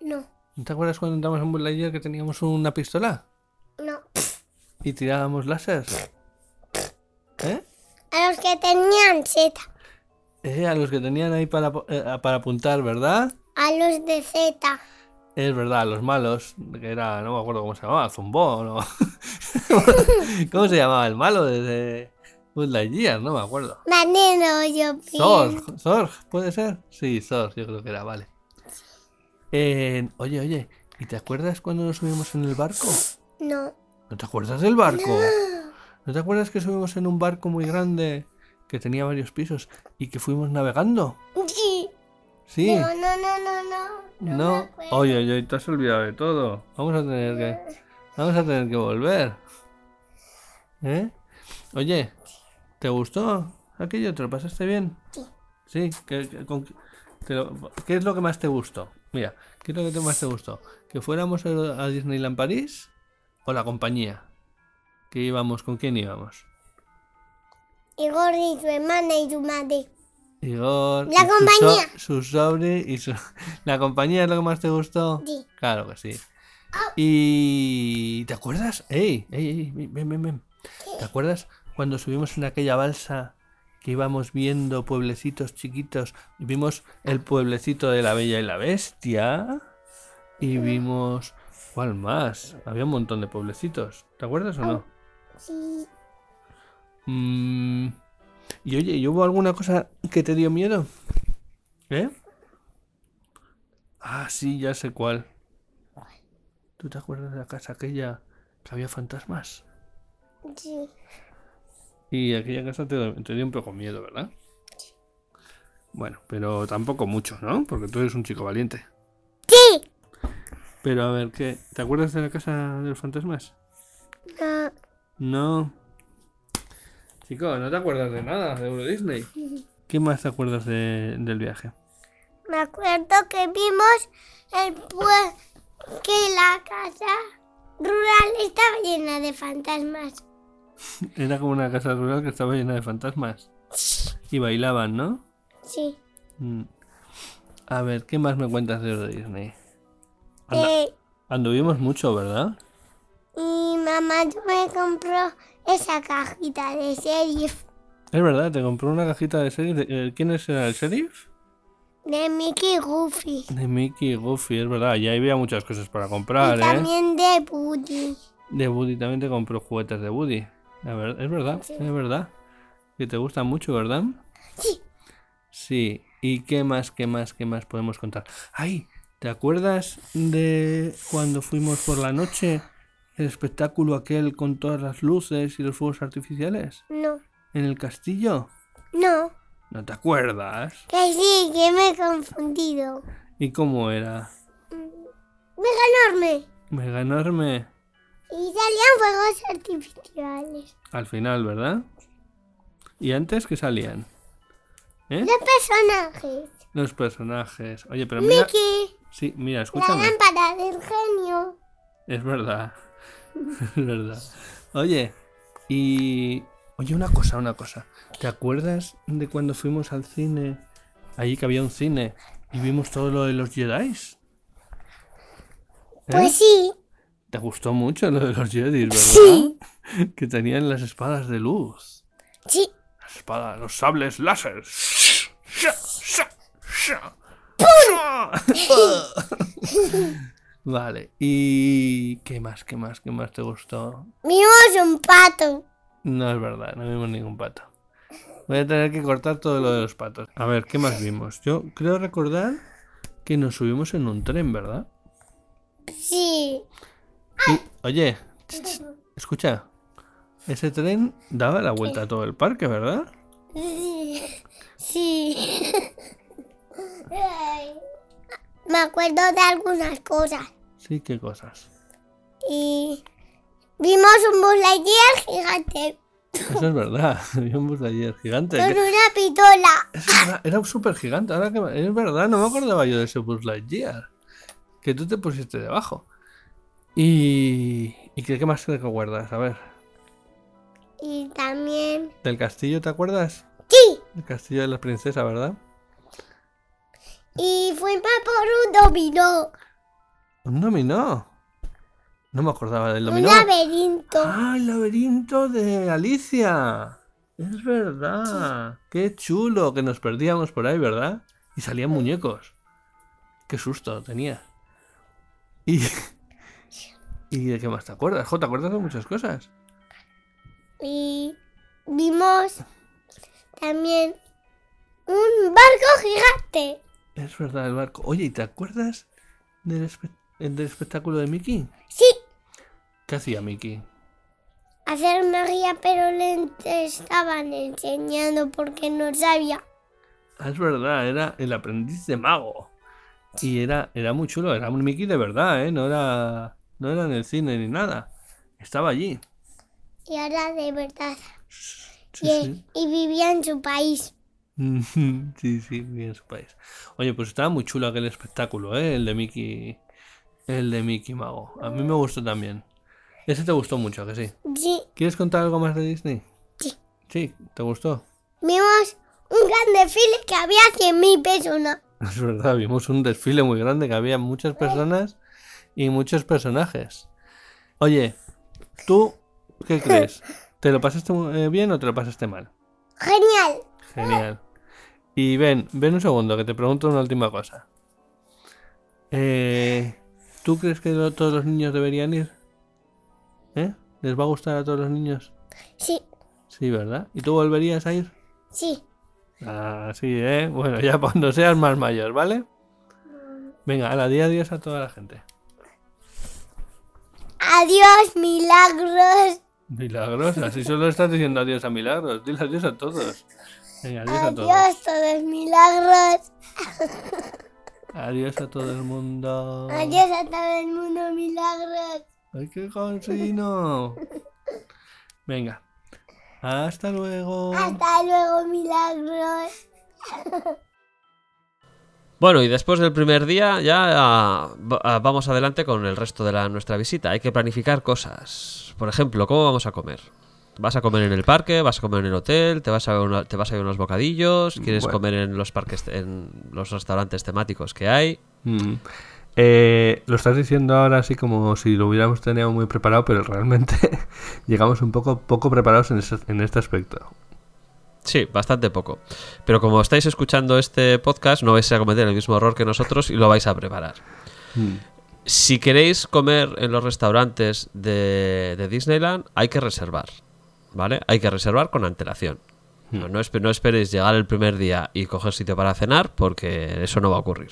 No. ¿No ¿Te acuerdas cuando entramos en Buzz Lightyear que teníamos una pistola? No. Y tirábamos láser. ¿Eh? A los que tenían Z. Eh, a los que tenían ahí para, eh, para apuntar, ¿verdad? A los de Z. Es verdad, los malos, que era, no me acuerdo cómo se llamaba, Zumbón o... ¿Cómo se llamaba el malo desde Buzz Lightyear? No me acuerdo. Veneno, yo pienso. Zorg, Zorg, ¿puede ser? Sí, Zorg, yo creo que era, vale. Eh, oye, oye, ¿y te acuerdas cuando nos subimos en el barco? No. ¿No te acuerdas del barco? ¿No te acuerdas que subimos en un barco muy grande que tenía varios pisos y que fuimos navegando? Sí. No, no, no, no, no. No. Oye, oye, te has olvidado de todo. Vamos a tener que. Vamos a tener que volver. ¿Eh? Oye, ¿te gustó aquello? ¿Te lo pasaste bien? Sí. Sí. ¿Qué, qué- con- te lo- qué es lo que más te gustó? Mira, ¿qué es lo que te- más te gustó? ¿Que fuéramos a a Disneyland París o la compañía? ¿Que íbamos? ¿Con quién íbamos? Igor y su hermana y su madre. Igor. La su so- compañía. Su, sobre y su. ¿La compañía es lo que más te gustó? Sí. Claro que sí. Y. ¿Te acuerdas? ¡Ey! ¡Ey! ey, ven, ven, ven! ¿Te acuerdas cuando subimos en aquella balsa que íbamos viendo pueblecitos chiquitos y vimos el pueblecito de la Bella y la Bestia? Y vimos. ¿Cuál más? Había un montón de pueblecitos. ¿Te acuerdas o no? Sí. Mm, y oye, ¿y hubo alguna cosa que te dio miedo? ¿Eh? Ah, sí, ya sé cuál. ¿Tú te acuerdas de la casa aquella que había fantasmas? Sí. Y aquella casa te, te dio un poco miedo, ¿verdad? Bueno, pero tampoco mucho, ¿no? Porque tú eres un chico valiente. Sí. Pero a ver, ¿qué? ¿Te acuerdas de la casa de los fantasmas? No. No. Chico, ¿no te acuerdas de nada de Euro Disney? ¿Qué más te acuerdas de- del viaje? Me acuerdo que vimos el pue- que la casa rural estaba llena de fantasmas. Era como una casa rural que estaba llena de fantasmas. Y bailaban, ¿no? Sí. Mm. A ver, ¿qué más me cuentas de Euro Disney? Anda. Eh, Anduvimos mucho, ¿verdad? y mamá me compró esa cajita de sheriff Es verdad, te compró una cajita de sheriff. de- eh, ¿Quién es el sheriff? de Mickey Goofy. De Mickey y Goofy, es verdad. Ya había muchas cosas para Y comprar, ¿eh? también de Woody. De Woody también te compró juguetes de Woody. La ver- es verdad, Sí. es verdad. Que te gustan mucho, ¿verdad? Sí. Sí. ¿Y qué más, qué más, qué más podemos contar? ¡Ay! ¿Te acuerdas de cuando fuimos por la noche? El espectáculo aquel con todas las luces y los fuegos artificiales. No. ¿En el castillo? No. ¿No te acuerdas? Que sí, que me he confundido. ¿Y cómo era? Mega enorme. Mega enorme. Y salían fuegos artificiales. Al final, ¿verdad? ¿Y antes qué salían? ¿Eh? De personajes. Los personajes. Oye, pero mira. Mickey. Sí, mira, La escúchame. lámpara del genio. Es verdad. es verdad. Oye, y. Oye, una cosa, una cosa. ¿Te acuerdas de cuando fuimos al cine? Allí que había un cine y vimos todo lo de los Jedi. Pues sí. ¿Te gustó mucho lo de los Jedi, verdad? Sí. Que tenían las espadas de luz. Sí. Las espadas, los sables láser. Vale, ¿y qué más, qué más, qué más te gustó? Vimos un pato. No es verdad, no vimos ningún pato. Voy a tener que cortar todo lo de los patos. A ver, ¿qué más vimos? Yo creo recordar que nos subimos en un tren, ¿verdad? Sí. Y, oye, ch, ch, escucha. Ese tren daba la vuelta a todo el parque, ¿verdad? Sí. Sí. Me acuerdo de algunas cosas. Sí, qué cosas. Y vimos un Buzz Lightyear gigante Eso es verdad. Había un bus de ayer gigante. con una pistola. Era un súper gigante. Ahora que me- es verdad, no me acordaba yo de ese Buzz Lightyear. Que tú te pusiste debajo. Y. ¿Y qué, qué más te acuerdas? A ver. Y también... ¿Del castillo te acuerdas? Sí. El castillo de la princesa, ¿verdad? Y fuimos por un dominó. Un dominó. No me acordaba del Un dominó. laberinto. ¡Ah, el laberinto de Alicia! Es verdad. Qué chulo que nos perdíamos por ahí, ¿verdad? Y salían muñecos. Qué susto tenía. Y. ¿Y de qué más te acuerdas? Jo, ¿te acuerdas de muchas cosas? Y vimos también un barco gigante. Es verdad, el barco. Oye, ¿y te acuerdas del, espe- del espectáculo de Mickey? Sí. ¿Qué hacía Mickey? Hacer magia, pero le estaban enseñando porque no sabía. Ah, es verdad, era el aprendiz de mago. Y era, era muy chulo, era un Mickey de verdad, ¿eh? No era, no era en el cine ni nada. Estaba allí. Y ahora de verdad. Sí, y, sí. y vivía en su país. sí, sí, bien en su país. Oye, pues estaba muy chulo aquel espectáculo, ¿eh? El de Mickey. El de Mickey Mago. A mí me gustó también. Ese te gustó mucho, ¿a que sí. Sí. ¿Quieres contar algo más de Disney? Sí. Sí, ¿te gustó? Vimos un gran desfile que había 100.000 personas. Es verdad, vimos un desfile muy grande que había muchas personas y muchos personajes. Oye, ¿tú qué crees? ¿Te lo pasaste eh, bien o te lo pasaste mal? Genial. Genial. Y ven, ven un segundo que te pregunto una última cosa. Eh, ¿Tú crees que lo- todos los niños deberían ir? ¿Eh? ¿Les va a gustar a todos los niños? Sí, Sí, ¿verdad? ¿Y tú volverías a ir? sí. Ah, sí, ¿eh? Bueno, ya cuando seas más mayor, ¿vale? Venga, a la día adiós a toda la gente. Adiós, milagros. Milagros, así solo estás diciendo adiós a Milagros. Dile adiós a todos. Venga, adiós a todos. Adiós, todos milagros. Adiós a todo el mundo. Adiós a todo el mundo, milagros. ¡Ay, qué cansino! Venga. Hasta luego. Hasta luego, milagros. Bueno, y después del primer día ya ah, va- vamos adelante con el resto de la, nuestra visita. Hay que planificar cosas. Por ejemplo, ¿cómo vamos a comer? ¿Vas a comer en el parque? ¿Vas a comer en el hotel? ¿Te vas a ver, una- te vas a ver unos bocadillos? ¿Quieres Bueno. comer en los parques, en los restaurantes temáticos que hay? Mm. Eh, lo estás diciendo ahora así como si lo hubiéramos tenido muy preparado, pero realmente llegamos un poco poco preparados en, ese- en este aspecto. Sí, bastante poco. Pero como estáis escuchando este podcast, no vais a cometer el mismo error que nosotros y lo vais a preparar. Mm. Si queréis comer en los restaurantes de, de Disneyland, hay que reservar. ¿Vale? Hay que reservar con antelación. No, no no esperéis llegar el primer día y coger sitio para cenar, porque eso no va a ocurrir.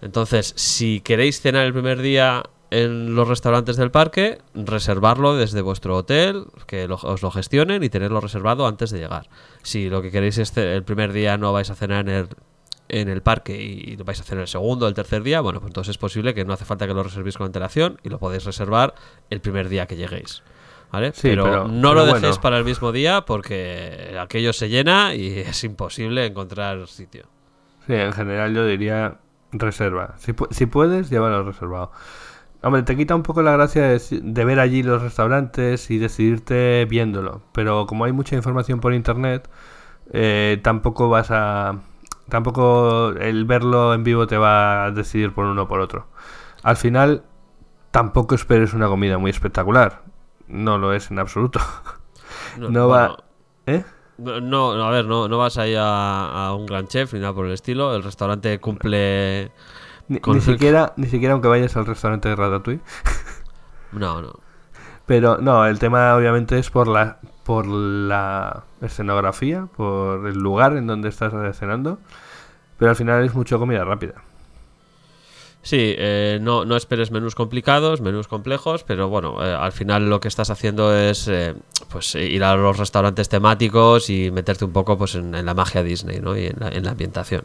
Entonces, si queréis cenar el primer día en los restaurantes del parque, reservarlo desde vuestro hotel, que lo- os lo gestionen y tenerlo reservado antes de llegar. Si lo que queréis es el primer día no vais a cenar en el, en el parque y, y vais a cenar el segundo o el tercer día, bueno, pues entonces es posible que no hace falta que lo reservéis con antelación y lo podéis reservar el primer día que lleguéis. ¿Vale? Sí, pero, pero- no pero lo dejéis bueno. para el mismo día porque aquello se llena y es imposible encontrar sitio. Sí, en general yo diría reserva. Si, pu- si puedes, llévalo reservado. Hombre, te quita un poco la gracia de ver allí los restaurantes y decidirte viéndolo. Pero como hay mucha información por internet, eh, tampoco vas a... Tampoco el verlo en vivo te va a decidir por uno o por otro. Al final, tampoco esperes una comida muy espectacular. No lo es en absoluto. No va... ¿Eh? No, a ver, no, no vas ahí a, a un gran chef ni nada por el estilo. El restaurante cumple. Ni, Con- ni siquiera, ni siquiera aunque vayas al restaurante de Ratatouille. No, no. Pero no, el tema obviamente es por la por la escenografía, por el lugar en donde estás cenando. Pero al final es mucho comida rápida. Sí, eh, no, no esperes menús complicados, menús complejos, pero bueno, eh, al final lo que estás haciendo es eh, pues ir a los restaurantes temáticos y meterte un poco pues en, en la magia Disney, ¿no? Y en la, en la ambientación.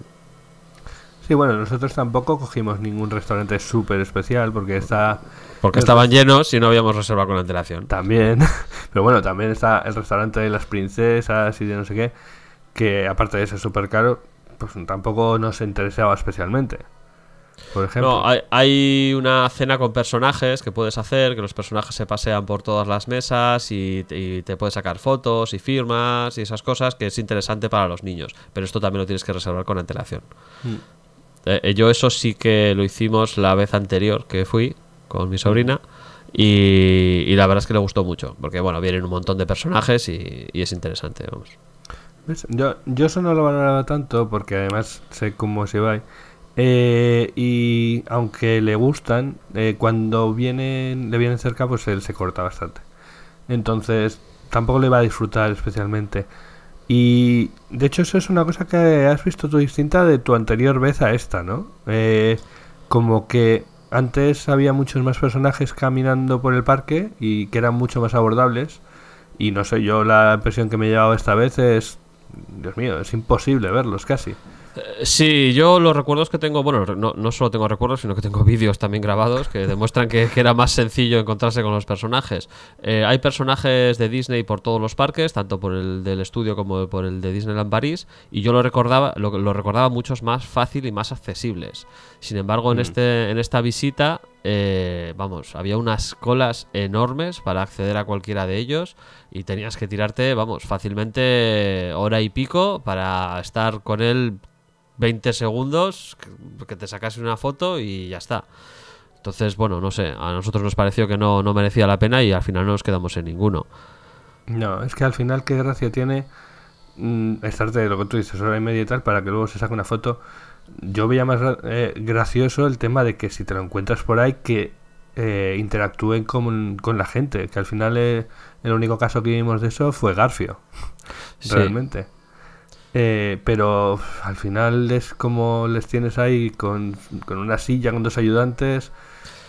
Sí, bueno, nosotros tampoco cogimos ningún restaurante súper especial porque está Porque estaban llenos y no habíamos reservado con antelación. también, pero bueno, también está el restaurante de las princesas y de no sé qué, que aparte de ser súper caro, pues tampoco nos interesaba especialmente. Por ejemplo. No, hay, hay una cena con personajes que puedes hacer, que los personajes se pasean por todas las mesas y, te- y te puedes sacar fotos y firmas y esas cosas que es interesante para los niños. Pero esto también lo tienes que reservar con antelación. Eh, eh, yo eso sí que lo hicimos la vez anterior que fui con mi sobrina y, y la verdad es que le gustó mucho, porque bueno, vienen un montón de personajes y, y es interesante, vamos. ¿Ves? Yo, yo eso no lo valoraba tanto porque además sé cómo se va. Eh, y aunque le gustan, eh, cuando vienen, le vienen cerca, pues él se corta bastante. Entonces, tampoco le va a disfrutar especialmente. Y de hecho, eso es una cosa que has visto tú distinta de tu anterior vez a esta, ¿no? Eh, como que antes había muchos más personajes caminando por el parque y que eran mucho más abordables. Y no sé, yo la impresión que me he llevado esta vez es. Dios mío, es imposible verlos casi. Eh, Sí, yo los recuerdos que tengo, bueno, no, no solo tengo recuerdos, sino que tengo vídeos también grabados que demuestran que, que era más sencillo encontrarse con los personajes. Eh, hay personajes de Disney por todos los parques, tanto por el del estudio como por el de Disneyland París, y yo lo recordaba, lo, lo recordaba muchos más fácil y más accesibles. Sin embargo, en este, en esta visita, eh, vamos, había unas colas enormes para acceder a cualquiera de ellos y tenías que tirarte, vamos, fácilmente hora y pico para estar con él 20 segundos, que- te sacase una foto y ya está. Entonces, bueno, no sé, a nosotros nos pareció que no, no merecía la pena y al final no nos quedamos en ninguno. No, es que al final, qué gracia tiene mm, estarte lo que tú dices, hora y media y tal, para que luego se saque una foto. Yo veía más eh, gracioso el tema de que si te lo encuentras por ahí, que eh, interactúen con, con la gente. Que al final, eh, el único caso que vimos de eso fue Garfio, Sí. realmente. Eh, pero al final es como les tienes ahí con, con una silla, con dos ayudantes.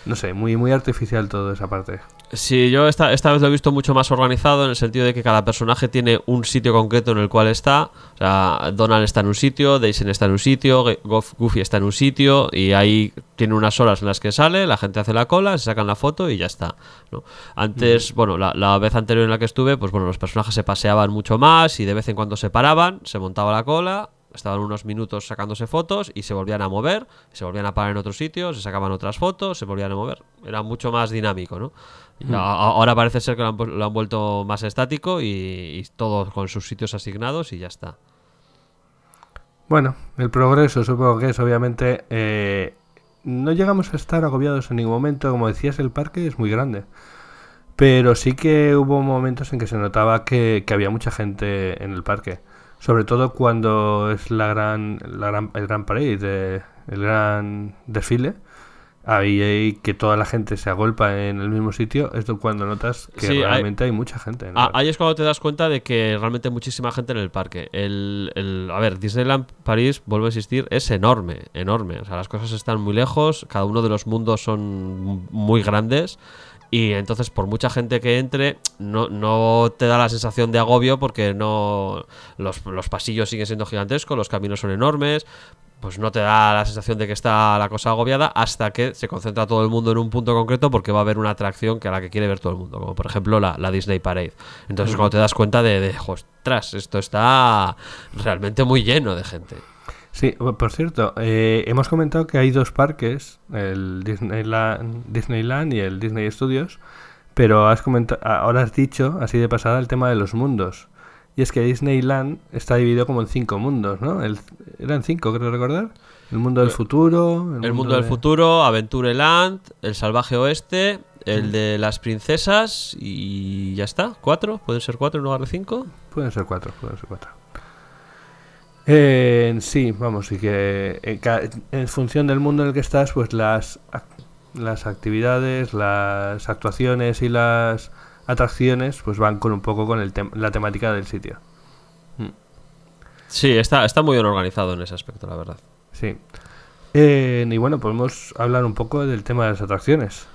No sé, muy, muy artificial toda esa parte. Sí, yo esta, esta vez lo he visto mucho más organizado en el sentido de que cada personaje tiene un sitio concreto en el cual está. O sea, Donald está en un sitio, Daisy está en un sitio, Goofy está en un sitio y ahí tiene unas horas en las que sale, la gente hace la cola, se sacan la foto y ya está. ¿no? Antes, bueno, la, la vez anterior en la que estuve, pues bueno, los personajes se paseaban mucho más y de vez en cuando se paraban, se montaba la cola, estaban unos minutos sacándose fotos y se volvían a mover, se volvían a parar en otro sitio, se sacaban otras fotos, se volvían a mover. Era mucho más dinámico, ¿no? A- ahora parece ser que lo han, lo han vuelto más estático y, y todo con sus sitios asignados y ya está. Bueno, el progreso supongo que es obviamente... eh, no llegamos a estar agobiados en ningún momento, como decías, el parque es muy grande. Pero sí que hubo momentos en que se notaba que, que había mucha gente en el parque. Sobre todo cuando es la gran, la gran- el gran parade, de- el gran desfile. Ahí hay que toda la gente se agolpa en el mismo sitio. Es cuando notas que Sí, realmente hay, mucha gente. En el Ah, parque. ahí es cuando te das cuenta de que realmente hay muchísima gente en el parque. El, el- a ver, Disneyland París, vuelvo a insistir, es enorme, enorme. O sea, las cosas están muy lejos, cada uno de los mundos son muy grandes. Y entonces, por mucha gente que entre, no, no te da la sensación de agobio porque no los, los pasillos siguen siendo gigantescos, los caminos son enormes. Pues no te da la sensación de que está la cosa agobiada hasta que se concentra todo el mundo en un punto concreto porque va a haber una atracción que a la que quiere ver todo el mundo, como por ejemplo la, la Disney Parade. Entonces, cuando te das cuenta de, de, ostras, esto está realmente muy lleno de gente. Sí, por cierto, eh, hemos comentado que hay dos parques, el Disneyland, Disneyland y el Disney Studios, pero has comentado, ahora has dicho, así de pasada, el tema de los mundos. Y es que Disneyland está dividido como en cinco mundos, ¿no? El, eran cinco, creo recordar. El mundo del futuro. El mundo del futuro, Aventureland, el salvaje oeste, el de las princesas y ya está. ¿Cuatro? ¿Pueden ser cuatro en lugar de cinco? Pueden ser cuatro, pueden ser cuatro. Eh, sí, vamos, y que en, ca- en función del mundo en el que estás, pues las, las actividades, las actuaciones y las atracciones, pues van con un poco con el tem- la temática del sitio. Sí, está, está muy bien organizado en ese aspecto, la verdad. Sí. Eh, y bueno, podemos hablar un poco del tema de las atracciones.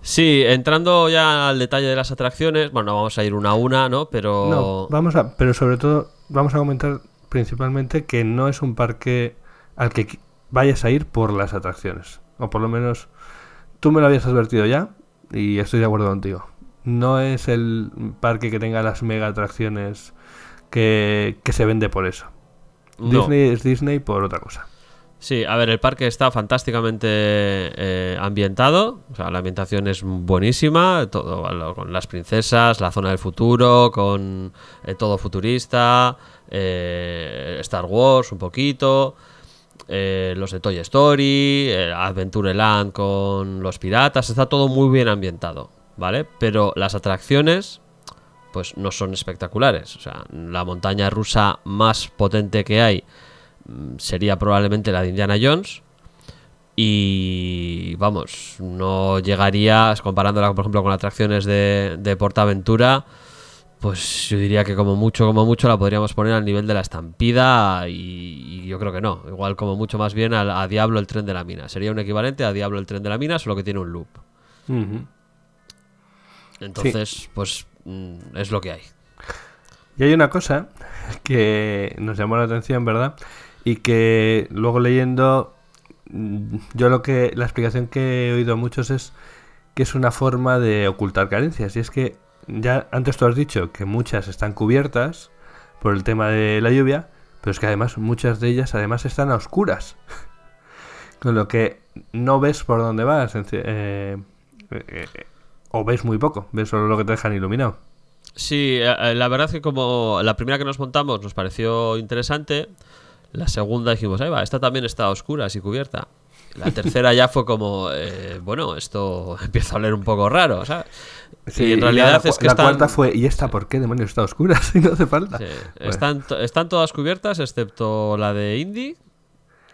Sí, entrando ya al detalle de las atracciones, bueno, vamos a ir una a una, ¿no? Pero... No, vamos a, pero sobre todo vamos a comentar principalmente que no es un parque al que vayas a ir por las atracciones. O por lo menos tú me lo habías advertido ya y estoy de acuerdo contigo. No es el parque que tenga las mega atracciones que, que se vende por eso. No. Disney es Disney por otra cosa. Sí, a ver, el parque está fantásticamente eh, ambientado, o sea, la ambientación es buenísima, todo lo- con las princesas, la zona del futuro, con eh, todo futurista, eh, Star Wars un poquito, eh, los de Toy Story, eh, Adventureland con los piratas, está todo muy bien ambientado, ¿vale? Pero las atracciones pues no son espectaculares, o sea, la montaña rusa más potente que hay mm, sería probablemente la de Indiana Jones. Y vamos, no llegarías, comparándola por ejemplo con atracciones de, de Portaventura, pues yo diría que como mucho, como mucho la podríamos poner al nivel de la estampida y, y yo creo que no. Igual como mucho más bien a, Diablo el tren de la mina. Sería un equivalente a Diablo el tren de la mina, solo que tiene un loop. Entonces, pues mm, es lo que hay. Y hay una cosa que nos llamó la atención, ¿verdad? Y que luego leyendo, mm, yo lo que la explicación que he oído a muchos es que es una forma de ocultar carencias. Y es que ya antes tú has dicho que muchas están cubiertas por el tema de la lluvia, pero es que además muchas de ellas además están a oscuras. Con lo que no ves por dónde vas. eh, eh, eh, o ves muy poco, ves solo lo que te dejan iluminado. Sí, eh, la verdad es que como la primera que nos montamos nos pareció interesante, la segunda dijimos, ahí va, esta también está a oscuras y cubierta. La tercera ya fue como, eh, bueno, esto empieza a oler un poco raro, ¿sabes? Sí, y en realidad la, es que la están, cuarta fue, ¿y esta por qué demonios está oscura si no hace falta? sí, Bueno, están, están todas cubiertas excepto la de Indy,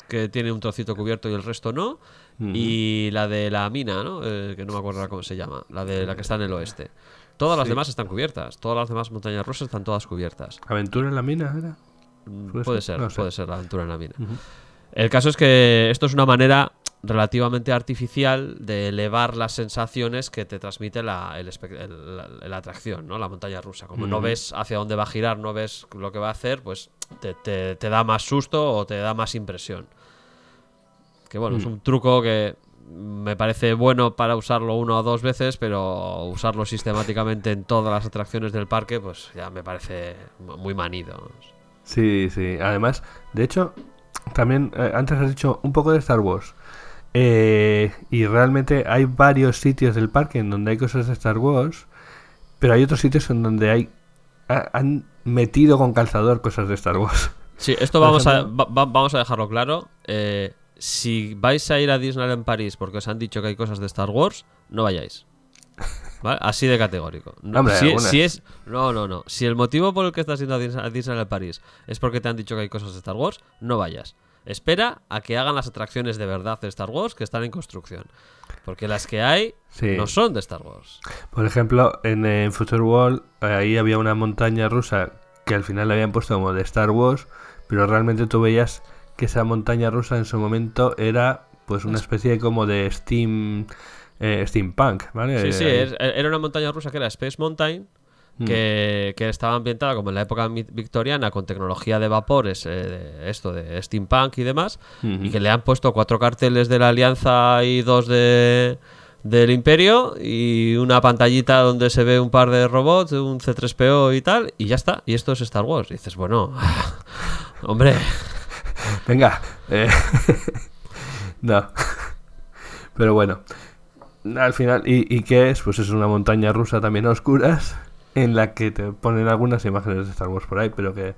que tiene un trocito cubierto y el resto no, y la de la mina, ¿no? Eh, que no me acuerdo cómo se llama, la de la que está en el oeste. Todas las Sí. demás están cubiertas, todas las demás montañas rusas están todas cubiertas. ¿Aventura en la mina era? Mm, ¿Puede ser? No sé. puede ser la aventura en la mina. El caso es que esto es una manera relativamente artificial de elevar las sensaciones que te transmite la, el espe- el- la- la atracción, ¿no? La montaña rusa. Como no ves hacia dónde va a girar, no ves lo que va a hacer, pues te, te- te da más susto o te da más impresión. Que bueno, es Mm. un truco que me parece bueno para usarlo una o dos veces, pero usarlo sistemáticamente en todas las atracciones del parque, pues ya me parece muy manido. Sí, sí. Además, de hecho, también eh, antes has dicho un poco de Star Wars. Eh, y realmente hay varios sitios del parque en donde hay cosas de Star Wars, pero hay otros sitios en donde hay ha- han metido con calzador cosas de Star Wars. Sí, esto vamos a, va- vamos a dejarlo claro. Eh, si vais a ir a Disneyland en París porque os han dicho que hay cosas de Star Wars, no vayáis. ¿Vale? Así de categórico. No, Hombre, si, es, no, no, no. Si el motivo por el que estás yendo a Dis- a Disneyland en París es porque te han dicho que hay cosas de Star Wars, no vayas. Espera a que hagan las atracciones de verdad de Star Wars que están en construcción. Porque las que hay Sí. no son de Star Wars. Por ejemplo, en, eh, Future World eh, ahí había una montaña rusa que al final le habían puesto como de Star Wars, pero realmente tú veías que esa montaña rusa en su momento era pues una especie como de steam eh, steampunk, ¿vale? Sí, sí, Ahí. es- era una montaña rusa que era Space Mountain, Mm. que, que estaba ambientada como en la época victoriana con tecnología de vapores, eh, de esto de steampunk y demás, y que le han puesto cuatro carteles de la Alianza y dos de del Imperio y una pantallita donde se ve un par de robots, un C3PO y tal, y ya está. Y esto es Star Wars. Y dices, bueno, hombre, Venga. eh, no. Pero bueno. Al final, ¿y, y qué es? Pues es una montaña rusa también a oscuras en la que te ponen algunas imágenes de Star Wars por ahí, pero que,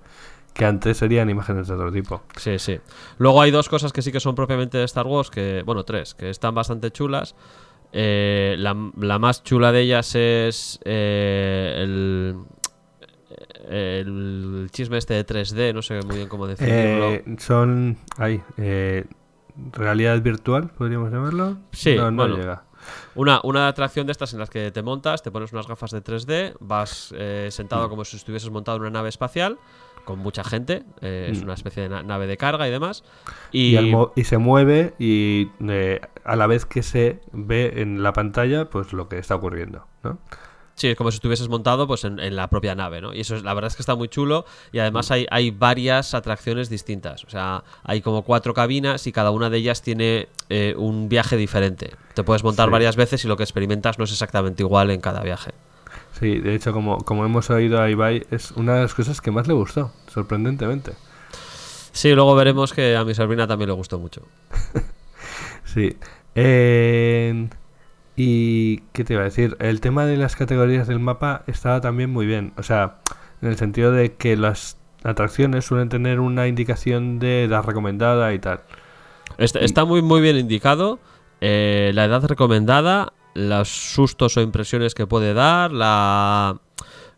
que antes serían imágenes de otro tipo. Sí, sí. Luego hay dos cosas que sí que son propiamente de Star Wars, que, bueno, tres, que están bastante chulas. Eh, la, la más chula de ellas es eh, el, el chisme este de 3D, no sé muy bien cómo definirlo. Eh, son. Ahí. eh, realidad virtual, podríamos llamarlo. Sí, no, no bueno. llega. Una, una atracción de estas en las que te montas, te pones unas gafas de 3D, vas eh, sentado como si estuvieses montado en una nave espacial con mucha gente, eh, es Mm. una especie de na- nave de carga y demás. Y se mueve y eh, a la vez que se ve en la pantalla, pues lo que está ocurriendo, ¿no? Sí, es como si estuvieses montado pues en, en la propia nave, ¿no? Y eso es, la verdad es que está muy chulo y además hay, hay varias atracciones distintas. O sea, hay como cuatro cabinas y cada una de ellas tiene eh, un viaje diferente. Te puedes montar Sí. varias veces y lo que experimentas no es exactamente igual en cada viaje. Sí, de hecho, como, como hemos oído a Ibai, es una de las cosas que más le gustó, sorprendentemente. Sí, luego veremos que a mi sobrina también le gustó mucho. Sí. Eh, y, ¿qué te iba a decir? El tema de las categorías del mapa estaba también muy bien. O sea, en el sentido de que las atracciones suelen tener una indicación de edad recomendada y tal. Está, está muy, muy bien indicado. eh, la edad recomendada, los sustos o impresiones que puede dar, la,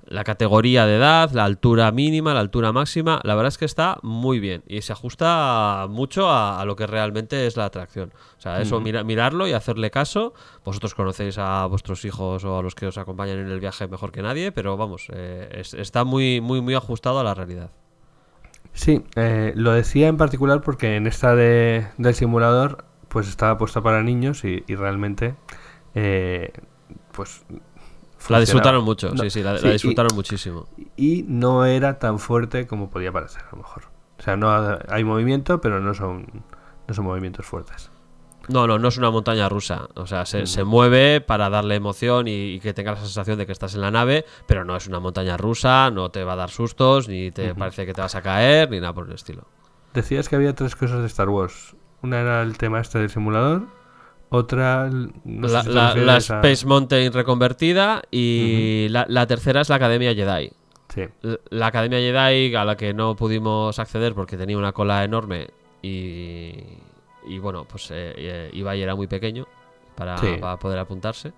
la categoría de edad, la altura mínima, la altura máxima. La verdad es que está muy bien y se ajusta mucho a, a lo que realmente es la atracción. O sea, eso, mira- mirarlo y hacerle caso. Vosotros conocéis a vuestros hijos o a los que os acompañan en el viaje mejor que nadie, pero vamos, eh, es- está muy, muy, muy ajustado a la realidad. Sí, eh, lo decía en particular porque en esta de, del simulador pues estaba puesta para niños y, y realmente eh, pues La disfrutaron mucho, No, sí, sí, la, sí, la y- disfrutaron muchísimo. y no era tan fuerte como podía parecer a lo mejor. O sea, no ha- hay movimiento, pero no son no son movimientos fuertes. No, no, no es una montaña rusa. O sea, se, Ujú. se mueve para darle emoción y, y que tenga la sensación de que estás en la nave, pero no es una montaña rusa, no te va a dar sustos, ni te parece que te vas a caer, ni nada por el estilo. Decías que había tres cosas de Star Wars. Una era el tema este del simulador, otra no sé la, si la- la refieres a- Space Mountain reconvertida y la, la tercera es la Academia Jedi. Sí. La Academia Jedi a la que no pudimos acceder porque tenía una cola enorme y, y bueno, pues eh, eh, Ibai era muy pequeño para, Sí. para poder apuntarse.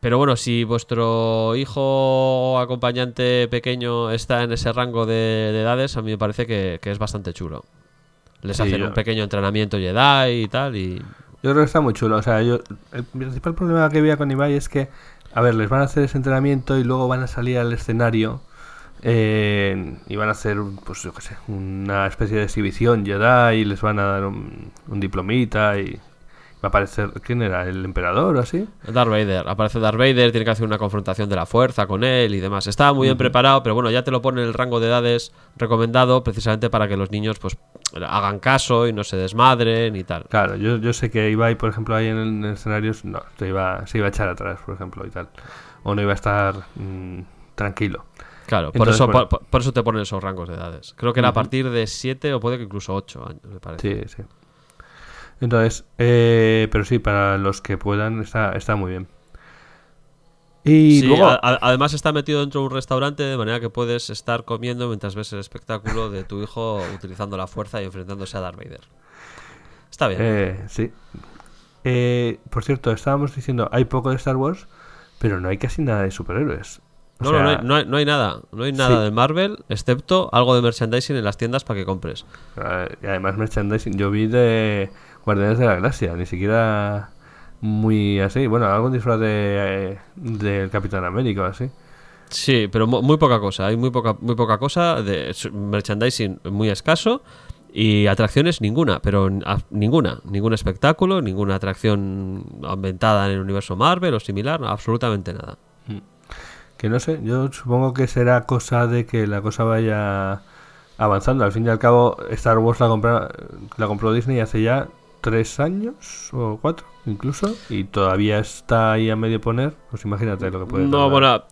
Pero bueno, si vuestro hijo o acompañante pequeño está en ese rango de, de edades, a mí me parece que, que es bastante chulo. Les Sí, hacen yo- un pequeño entrenamiento Jedi y tal y... Yo creo que está muy chulo. O sea, yo, el principal problema que había con Ibai es que, a ver, les van a hacer ese entrenamiento y luego van a salir al escenario Eh, y van a hacer, pues yo qué sé, una especie de exhibición Jedi y les van a dar un, un diplomita y va a aparecer, ¿quién era? ¿El emperador o así? Darth Vader. Aparece Darth Vader, tiene que hacer una confrontación de la fuerza con él y demás. Estaba muy bien preparado, pero bueno, ya te lo pone en el rango de edades recomendado precisamente para que los niños pues hagan caso y no se desmadren y tal. Claro, yo, yo sé que Ibai, por ejemplo, ahí en, en escenarios, no, se iba, se iba a echar atrás, por ejemplo, y tal. O no iba a estar mm, tranquilo. Claro, por Entonces, eso, bueno. por, por eso te ponen esos rangos de edades. Creo que era a partir de 7 o puede que incluso 8 años, me parece. Sí, sí. Entonces, eh, pero sí, para los que puedan, está, está muy bien. Y Sí, luego, a- a- además está metido dentro de un restaurante de manera que puedes estar comiendo mientras ves el espectáculo de tu hijo utilizando la fuerza y enfrentándose a Darth Vader. Está bien. eh, sí. Eh, por cierto, estábamos diciendo, hay poco de Star Wars, pero no hay casi nada de superhéroes. O no, no, hay, no hay- no hay nada. No hay nada Sí. de Marvel, excepto algo de merchandising en las tiendas para que compres. eh, y además merchandising, yo vi de Guardianes de la Galaxia, ni siquiera muy así. Bueno, algún disfraz de, del Capitán América o así. Sí, pero mu- muy poca cosa. Hay muy poca, muy poca cosa. De merchandising muy escaso. Y atracciones ninguna, pero ninguna. Ningún espectáculo, ninguna atracción ambientada en el universo Marvel o similar, absolutamente nada. Que no sé, yo supongo que será cosa de que la cosa vaya avanzando. Al fin y al cabo, Star Wars la, compra, la compró Disney hace ya tres años o cuatro, incluso, y todavía está ahí a medio poner. Pues imagínate lo que puede No, tardar.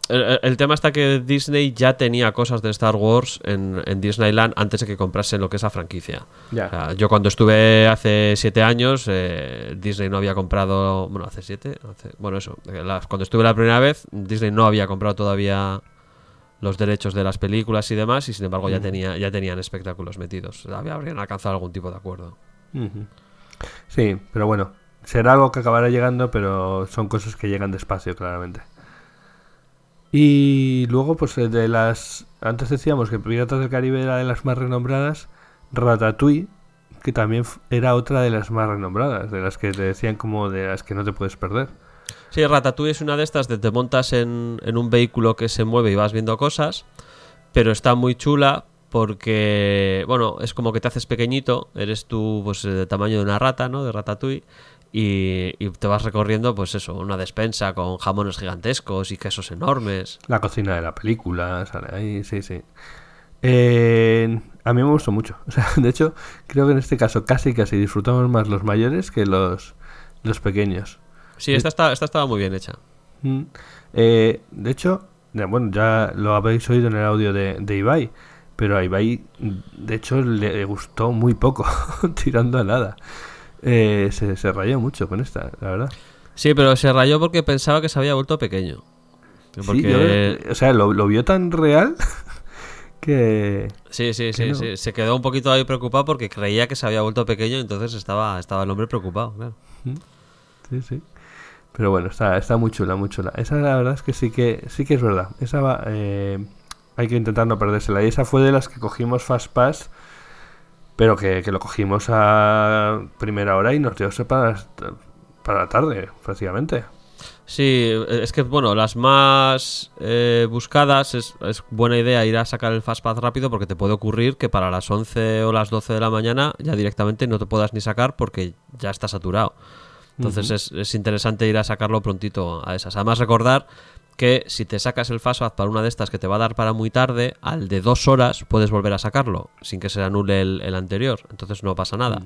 bueno, el, tema está que Disney ya tenía cosas de Star Wars en, en Disneyland antes de que comprasen lo que es la franquicia. Ya. O sea, yo cuando estuve hace siete años, eh, Disney no había comprado. Bueno, hace siete. hace- bueno, eso. eh, la- cuando estuve la primera vez, Disney no había comprado todavía los derechos de las películas y demás, y sin embargo ya, tenía, ya tenían espectáculos metidos. Había- Habrían alcanzado algún tipo de acuerdo. Ujú. Sí, pero bueno, será algo que acabará llegando, pero son cosas que llegan despacio, claramente. Y luego, pues eh, de las. Antes decíamos que Piratas del Caribe era de las más renombradas. Ratatouille, que también era otra de las más renombradas, de las que te decían como de las que no te puedes perder. Sí, Ratatouille es una de estas de te montas en un vehículo que se mueve y vas viendo cosas, pero está muy chula porque, bueno, es como que te haces pequeñito, eres tú pues de tamaño de una rata, ¿no? De Ratatouille. Y, y te vas recorriendo, pues eso, una despensa con jamones gigantescos y quesos enormes. La cocina de la película, sale ahí, sí, sí. Eh, a mí me gustó mucho. O sea, de hecho, creo que en este caso casi casi disfrutamos más los mayores que los, los pequeños. Sí, esta, está, esta estaba muy bien hecha. Mm. Eh, de hecho, bueno, ya lo habéis oído en el audio de, de Ibai, pero a Ibai, de hecho, le gustó muy poco, tirando a nada. Eh, se, se rayó mucho con esta, la verdad. Sí, pero se rayó porque pensaba que se había vuelto pequeño. Sí, Porque... yo- o sea, lo, lo vio tan real que... Sí, sí, sí, no. sí. Se quedó un poquito ahí preocupado porque creía que se había vuelto pequeño, entonces estaba, estaba el hombre preocupado, claro. Sí, sí. Pero bueno, está, está muy chula, muy chula. Esa la verdad es que sí que sí que es verdad. Esa va, eh, hay que intentar no perdérsela. Y esa fue de las que cogimos Fast Pass, pero que, que lo cogimos a primera hora y nos dio para, para la tarde, prácticamente. Sí, es que, bueno, las más eh, buscadas es, es buena idea ir a sacar el Fastpass rápido porque te puede ocurrir que para las 11 o las 12 de la mañana ya directamente no te puedas ni sacar porque ya está saturado. Entonces es, es interesante ir a sacarlo prontito a esas. Además recordar que si te sacas el Fastpass para una de estas que te va a dar para muy tarde, al de dos horas puedes volver a sacarlo sin que se anule el, el anterior. Entonces no pasa nada.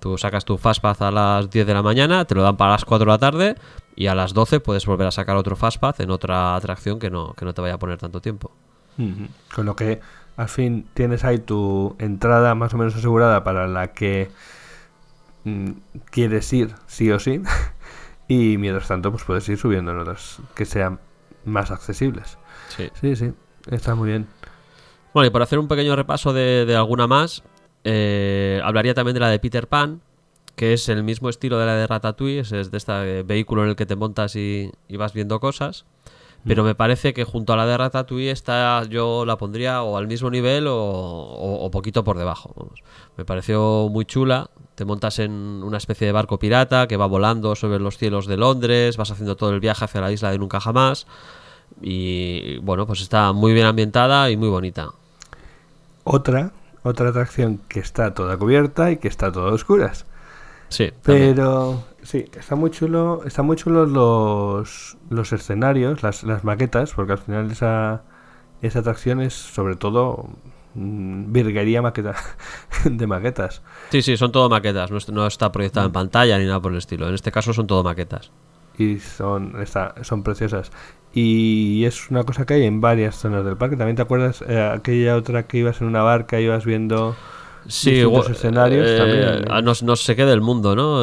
Tú sacas tu Fastpass a las 10 de la mañana, te lo dan para las 4 de la tarde y a las 12 puedes volver a sacar otro Fastpass en otra atracción que no, que no te vaya a poner tanto tiempo. Con lo que al fin tienes ahí tu entrada más o menos asegurada para la que mm, quieres ir sí o sí. y mientras tanto, pues puedes ir subiendo en otras que sean más accesibles. Sí. Sí, sí, está muy bien. Bueno, y por hacer un pequeño repaso de, de alguna más, eh, hablaría también de la de Peter Pan, que es el mismo estilo de la de Ratatouille, es, es de este vehículo en el que te montas y, y vas viendo cosas. Pero me parece que junto a la de Ratatouille esta yo la pondría o al mismo nivel o, o- o poquito por debajo. vamos. Me pareció muy chula. Te montas en una especie de barco pirata que va volando sobre los cielos de Londres, vas haciendo todo el viaje hacia la isla de nunca jamás. Y bueno, pues está muy bien ambientada y muy bonita. Otra, otra atracción que está toda cubierta y que está toda a oscuras. Sí, también. Pero sí, está muy chulo, están muy chulos los, los escenarios, las, las maquetas, porque al final esa, esa atracción es sobre todo mm, virguería maqueta de maquetas. sí, sí, son todo maquetas. No, no está proyectada en pantalla ni nada por el estilo. En este caso son todo maquetas. y son, está- son preciosas. Y es una cosa que hay en varias zonas del parque. ¿También te acuerdas eh, aquella otra que ibas en una barca, ibas viendo Sí, distintos escenarios? eh, también, no, no sé qué del mundo, ¿no?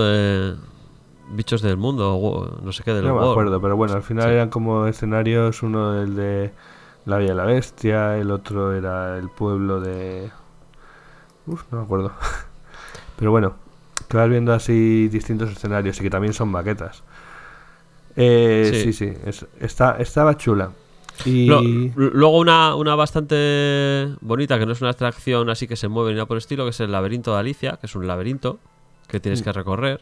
Bichos del mundo, no sé qué del no me world. acuerdo, pero bueno, al final Sí. eran como escenarios, uno el de La Vía de la Bestia, el otro era el pueblo de... Uf, no me acuerdo. Pero bueno, que vas viendo así distintos escenarios y que también son maquetas. Eh, Sí. sí, sí, es- está, estaba chula. Y... Luego una, una bastante bonita, que no es una atracción así que se mueve ni nada por el estilo, que es el laberinto de Alicia, que es un laberinto que tienes Mm. que recorrer.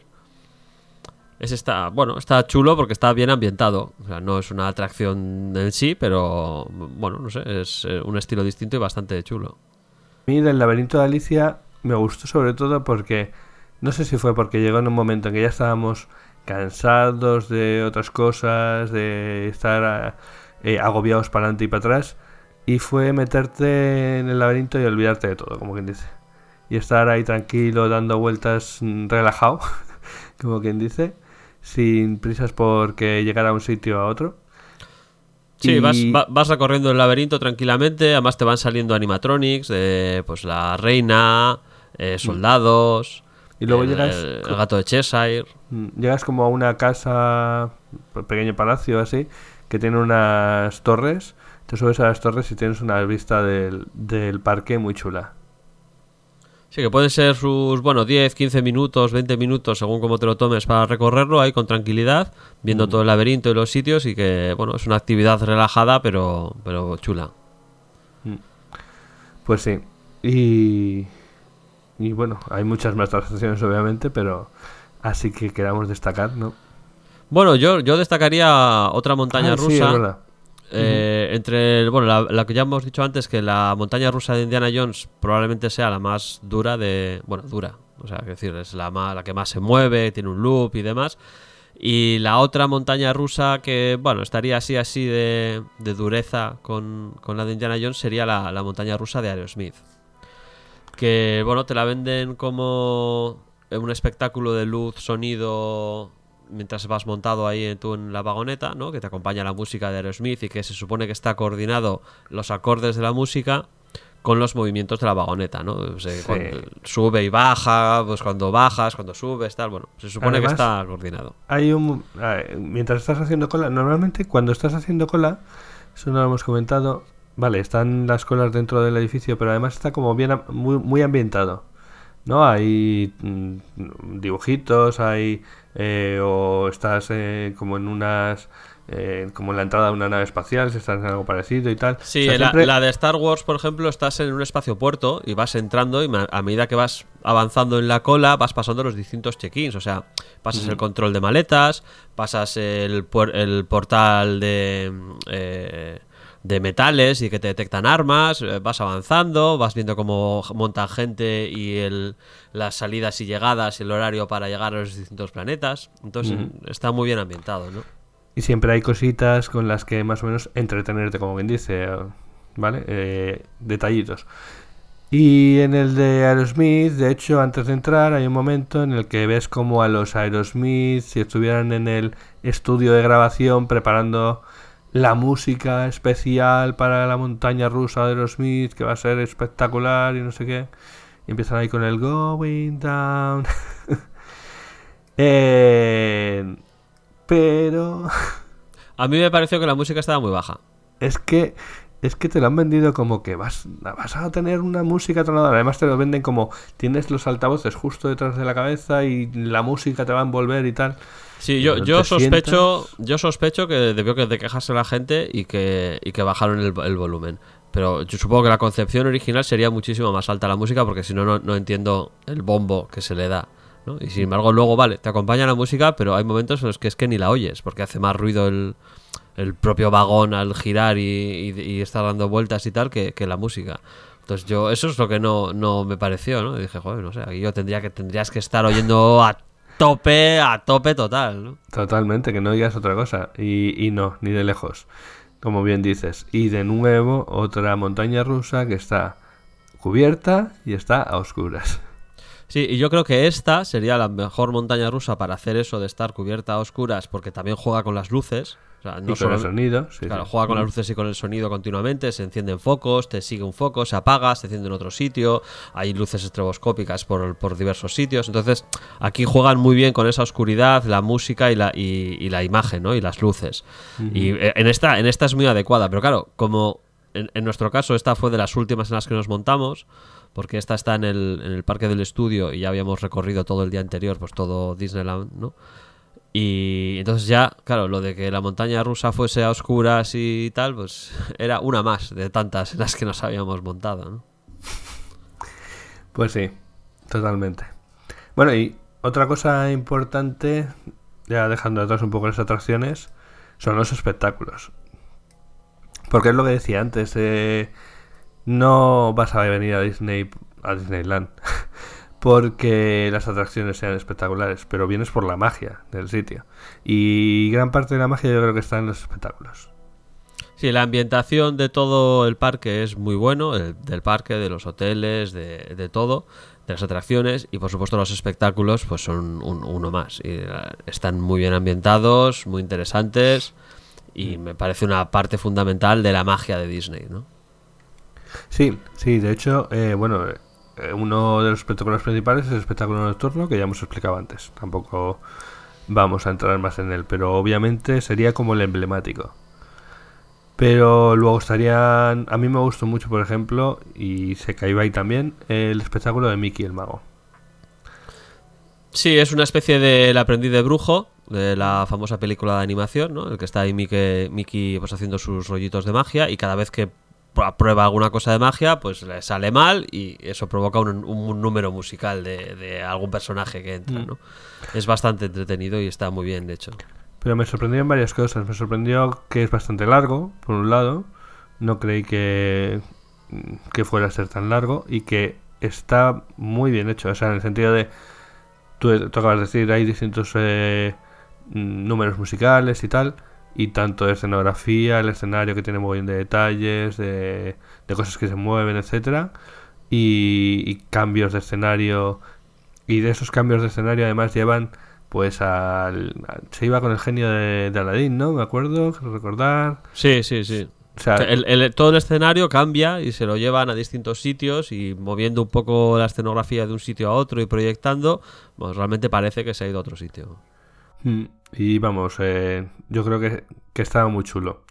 Es está, bueno, está chulo porque está bien ambientado. O sea, no es una atracción en sí, pero bueno, no sé, es eh, un estilo distinto y bastante chulo. Mira, el laberinto de Alicia me gustó sobre todo porque no sé si fue porque llegó en un momento en que ya estábamos cansados de otras cosas, de estar eh, agobiados para adelante y para atrás, y fue meterte en el laberinto y olvidarte de todo, como quien dice. Y estar ahí tranquilo, dando vueltas, mm, relajado, como quien dice, sin prisas porque llegar a un sitio a otro. Sí, Y- vas, va- vas recorriendo el laberinto tranquilamente, además te van saliendo animatronics de pues la reina, eh, soldados, Y luego el, llegas el- el gato de Cheshire. Mm, Llegas como a una casa, un pequeño palacio así, que tiene unas torres. Te subes a las torres y tienes una vista del, del parque muy chula. Sí, que pueden ser sus, bueno, 10, 15 minutos, 20 minutos, según como te lo tomes para recorrerlo ahí con tranquilidad, viendo todo el laberinto y los sitios y que, bueno, es una actividad relajada pero, pero chula. Pues sí. Y, y bueno, hay muchas más atracciones obviamente, pero así que queramos destacar, ¿no? Bueno, yo, yo destacaría otra montaña Ah, sí, rusa. es verdad. Eh, entre el- bueno la, la que ya hemos dicho antes que la montaña rusa de Indiana Jones probablemente sea la más dura de bueno dura o sea es decir es la más, la que más se mueve tiene un loop y demás. Y la otra montaña rusa que bueno estaría así así de, de dureza con, con la de Indiana Jones sería la, la montaña rusa de Aerosmith que bueno te la venden como un espectáculo de luz sonido mientras vas montado ahí en, tú en la vagoneta, ¿no? Que te acompaña la música de Aerosmith y que se supone que está coordinado los acordes de la música con los movimientos de la vagoneta, ¿no? O sea, Sí. cuando sube y baja, pues cuando bajas, cuando subes, tal, bueno, se supone Además- que está coordinado. Hay un... ver, Mientras estás haciendo cola, normalmente cuando estás haciendo cola, eso no lo hemos comentado, vale, están las colas dentro del edificio, pero además está como bien muy, muy ambientado. ¿No? Hay mm, dibujitos, hay... eh, o estás eh, como en unas... eh, como en la entrada de una nave espacial, si estás en algo parecido y tal. Sí, O sea, la, siempre- la de Star Wars, por ejemplo, estás en un espacio puerto y vas entrando y a medida que vas avanzando en la cola vas pasando los distintos check-ins. O sea, pasas el control de maletas, pasas el, puer- el portal de, mm, eh, de metales y que te detectan armas, eh, vas avanzando, vas viendo cómo montan gente y el, las salidas y llegadas y el horario para llegar a los distintos planetas. Entonces está muy bien ambientado, ¿no? Y siempre hay cositas con las que más o menos entretenerte, como quien dice, ¿vale? Eh, detallitos. Y en el de Aerosmith, de hecho, antes de entrar, hay un momento en el que ves como a los Aerosmith, si estuvieran en el estudio de grabación preparando la música especial para la montaña rusa de Aerosmith, que va a ser espectacular y no sé qué. Y empiezan ahí con el Going Down. Eh, pero A mí me pareció que la música estaba muy baja. es que es que te lo han vendido como que vas, vas a tener una música tronadora. Además te lo venden como tienes los altavoces justo detrás de la cabeza y la música te va a envolver y tal. Sí, yo, yo sospecho, sientas- yo sospecho que debió que de quejarse la gente y que, y que bajaron el, el volumen. Pero yo supongo que la concepción original sería muchísimo más alta la música porque si no, no, no entiendo el bombo que se le da. ¿no? Y sin embargo, luego, vale, te acompaña la música, pero hay momentos en los que es que ni la oyes porque hace más ruido el, el propio vagón al girar y, y- y estar dando vueltas y tal que, que la música. Entonces yo, eso es lo que no, no me pareció, ¿no? Y dije, joder, no sé, aquí yo tendría que, tendrías que estar oyendo a tope, a tope total. Totalmente, que no digas otra cosa. Y, y no, ni de lejos. Como bien dices. Y de nuevo, otra montaña rusa que está cubierta y está a oscuras. Sí, y yo creo que esta sería la mejor montaña rusa para hacer eso de estar cubierta a oscuras, porque también juega con las luces. O sea, y no con solo, el sonido. sí, Claro, sí. juega con las luces y con el sonido continuamente, se encienden focos, te sigue un foco, se apaga, se enciende en otro sitio, hay luces estroboscópicas por, por diversos sitios. Entonces, aquí juegan muy bien con esa oscuridad, la música y la, y, y la imagen, ¿no? Y las luces. Y eh, en esta, en esta es muy adecuada, pero claro, como en, en nuestro caso esta fue de las últimas en las que nos montamos, porque esta está en el, en el parque del estudio y ya habíamos recorrido todo el día anterior, pues todo Disneyland, ¿no? Y entonces ya, claro, lo de que la montaña rusa fuese a oscuras y tal, pues era una más de tantas en las que nos habíamos montado, ¿no? Pues sí, totalmente. Bueno, y otra cosa importante, ya dejando atrás un poco las atracciones, son los espectáculos. Porque es lo que decía antes, eh, no vas a venir a Disney, a Disneyland, porque las atracciones sean espectaculares, pero vienes por la magia del sitio. Y gran parte de la magia yo creo que está en los espectáculos. Sí, la ambientación de todo el parque es muy bueno, el- del parque, de los hoteles, de, todo, de las atracciones y por supuesto los espectáculos pues son un- uno más. Y, eh, están muy bien ambientados, muy interesantes y me parece una parte fundamental de la magia de Disney, ¿no? Sí, sí, de hecho, eh, bueno, eh, uno de los espectáculos principales es el espectáculo nocturno, que ya hemos explicado antes. Tampoco vamos a entrar más en él, pero obviamente sería como el emblemático. Pero luego estarían, a mí me gustó mucho, por ejemplo, y se caía ahí también, el espectáculo de Mickey el Mago. Sí, es una especie de El aprendiz de brujo, de la famosa película de animación, ¿no? El que está ahí Mickey, Mickey pues, haciendo sus rollitos de magia y cada vez que prueba alguna cosa de magia, pues le sale mal y eso provoca un, un número musical de, de algún personaje que entra, ¿no? Es bastante entretenido y está muy bien, de hecho. Pero me sorprendieron varias cosas. Me sorprendió que es bastante largo, por un lado. No creí que, que fuera a ser tan largo. Y que está muy bien hecho. O sea, en el sentido de. Tú, tú acabas de decir, hay distintos eh, mm, números musicales y tal. Y tanto de escenografía, el escenario que tiene muy bien de detalles, de, de cosas que se mueven, etcétera y, y cambios de escenario. Y de esos cambios de escenario además llevan pues al, al- se iba con el genio de, de Aladdin, ¿no? Me acuerdo, creo recordar. Sí, sí, sí. O sea, O sea, el- el- todo el escenario cambia y se lo llevan a distintos sitios y moviendo un poco la escenografía de un sitio a otro y proyectando, pues realmente parece que se ha ido a otro sitio. mm, y vamos, eh, yo creo que, que estaba muy chulo.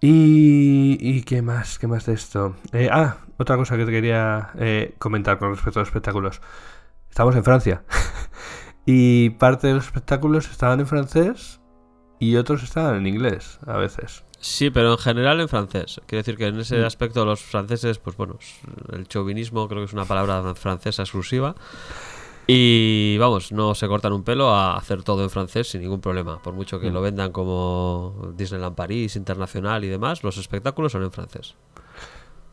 Y, y qué más, qué más de esto. Eh, ah, otra cosa que te quería eh, comentar con respecto a los espectáculos. Estamos en Francia. y parte de los espectáculos estaban en francés y otros estaban en inglés a veces. Sí, pero en general en francés. Quiere decir que en ese Mm. aspecto los franceses, pues bueno, el chauvinismo creo que es una palabra francesa exclusiva. Y vamos, no se cortan un pelo a hacer todo en francés sin ningún problema. Por mucho que Mm. lo vendan como Disneyland París, Internacional y demás, los espectáculos son en francés.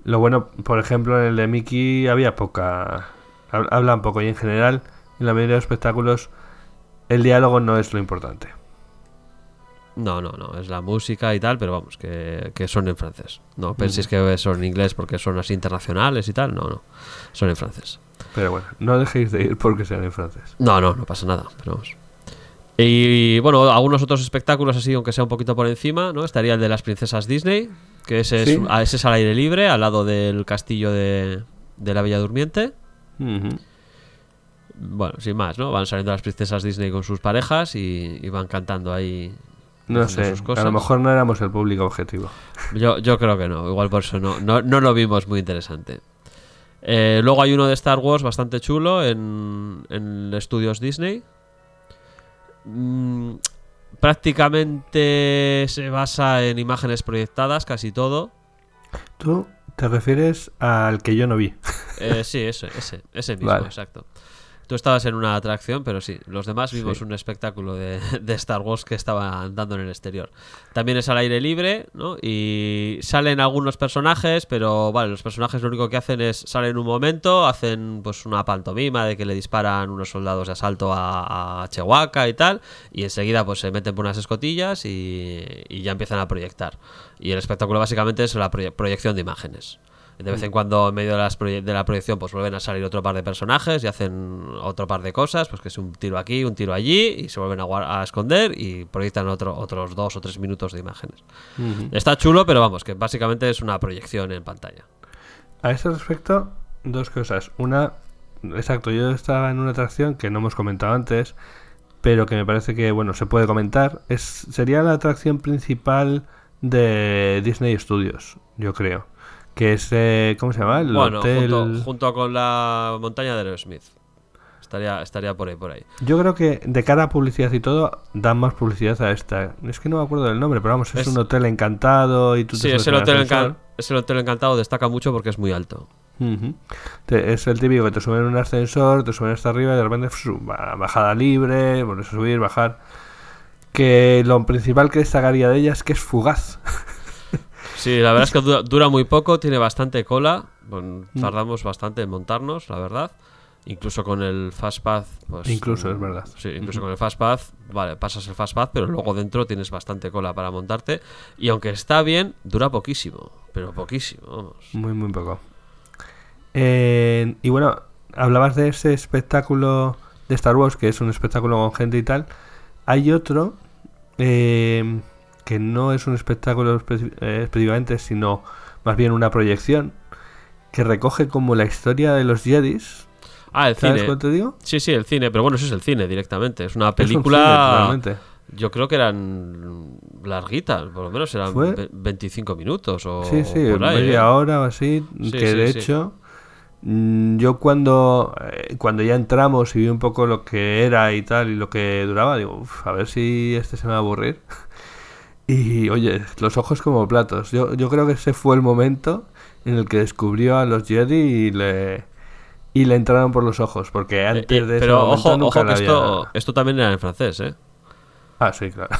Lo bueno, por ejemplo, en el de Mickey había poca. hab- Hablan poco y en general, en la mayoría de los espectáculos, el diálogo no es lo importante. No, no, no, es la música y tal, pero vamos, que, que son en francés. No penséis que son en inglés porque son así internacionales y tal, no, no, son en francés. Pero bueno, no dejéis de ir porque sean en francés. No, no, no pasa nada, pero vamos. Y bueno, algunos otros espectáculos así, aunque sea un poquito por encima, ¿no? Estaría el de las princesas Disney, que ese, Sí. es, ese es al aire libre, al lado del castillo de, de la Bella Durmiente. Bueno, sin más, ¿no? Van saliendo las princesas Disney con sus parejas y, y van cantando ahí. No sé, sus a lo mejor no éramos el público objetivo. Yo, yo creo que no, igual por eso no, no, no lo vimos muy interesante. Eh, luego hay uno de Star Wars bastante chulo en, en estudios Disney. Mm, prácticamente se basa en imágenes proyectadas, casi todo. Tú te refieres al que yo no vi. Eh, sí, ese, ese, ese mismo, Vale. exacto. Tú estabas en una atracción, pero sí, los demás vimos Sí. un espectáculo de, de Star Wars que estaban dando en el exterior. También es al aire libre, ¿no? Y salen algunos personajes, pero vale, los personajes lo único que hacen es salen un momento, hacen pues una pantomima de que le disparan unos soldados de asalto a, a Chewbacca y tal, y enseguida pues se meten por unas escotillas y, y ya empiezan a proyectar. Y el espectáculo básicamente es la proye- proyección de imágenes. De vez en cuando, en medio de, las proye- de la proyección, pues vuelven a salir otro par de personajes y hacen otro par de cosas, pues que es un tiro aquí, un tiro allí, y se vuelven a, esconder y proyectan otro, otros dos o tres minutos de imágenes. Está chulo, pero vamos, que básicamente es una proyección en pantalla. A ese respecto, dos cosas. Una, exacto, yo estaba en una atracción que no hemos comentado antes, pero que me parece que, bueno, se puede comentar. Es, sería la atracción principal de Disney Studios, yo creo. Que es, eh, ¿cómo se llama? El bueno, hotel... junto, junto con la montaña de Aerosmith. Estaría, estaría por ahí, por ahí. Yo creo que de cara a publicidad y todo, dan más publicidad a esta. Es que no me acuerdo del nombre, pero vamos, es, Es- un hotel encantado y tú te Sí, subes ese en hotel, encan- ese hotel encantado destaca mucho porque es muy alto. Te- es el típico que te suben en un ascensor, te suben hasta arriba y de repente bajada libre, volver a subir, bajar. Que lo principal que destacaría de ella es que es fugaz. Sí, la verdad es que dura, dura muy poco, tiene bastante cola. Bueno, Mm. tardamos bastante en montarnos, la verdad. Incluso con el Fastpath. Pues, Incluso, mm, es verdad. Sí, incluso con el Fastpath, vale, pasas el Fastpath, pero luego dentro tienes bastante cola para montarte. Y aunque está bien, dura poquísimo. Pero poquísimo, vamos. Muy, muy poco. Eh, y bueno, hablabas de ese espectáculo de Star Wars, que es un espectáculo con gente y tal. Hay otro eh, que no es un espectáculo espe- eh, específicamente, sino más bien una proyección que recoge como la historia de los Jedis. Ah, el ¿Sabes cine. te digo? Sí, sí, el cine, pero bueno, eso es el cine directamente. Es una Es un cine, película. yo creo que eran larguitas, por lo menos eran ¿Fue? ve- 25 minutos o. Sí, sí, por ahí, media ¿eh? hora o así. Sí, que sí, de sí. hecho, mm, yo cuando, eh, cuando ya entramos y vi un poco lo que era y tal y lo que duraba, digo, "Uf, a ver si este se me va a aburrir. Y oye, los ojos como platos. Yo, yo creo que ese fue el momento en el que descubrió a los Jedi y le, y le entraron por los ojos. Porque Eh, antes eh, de pero ojo, ojo que esto, había- esto también era en francés, ¿eh? Ah, sí, claro.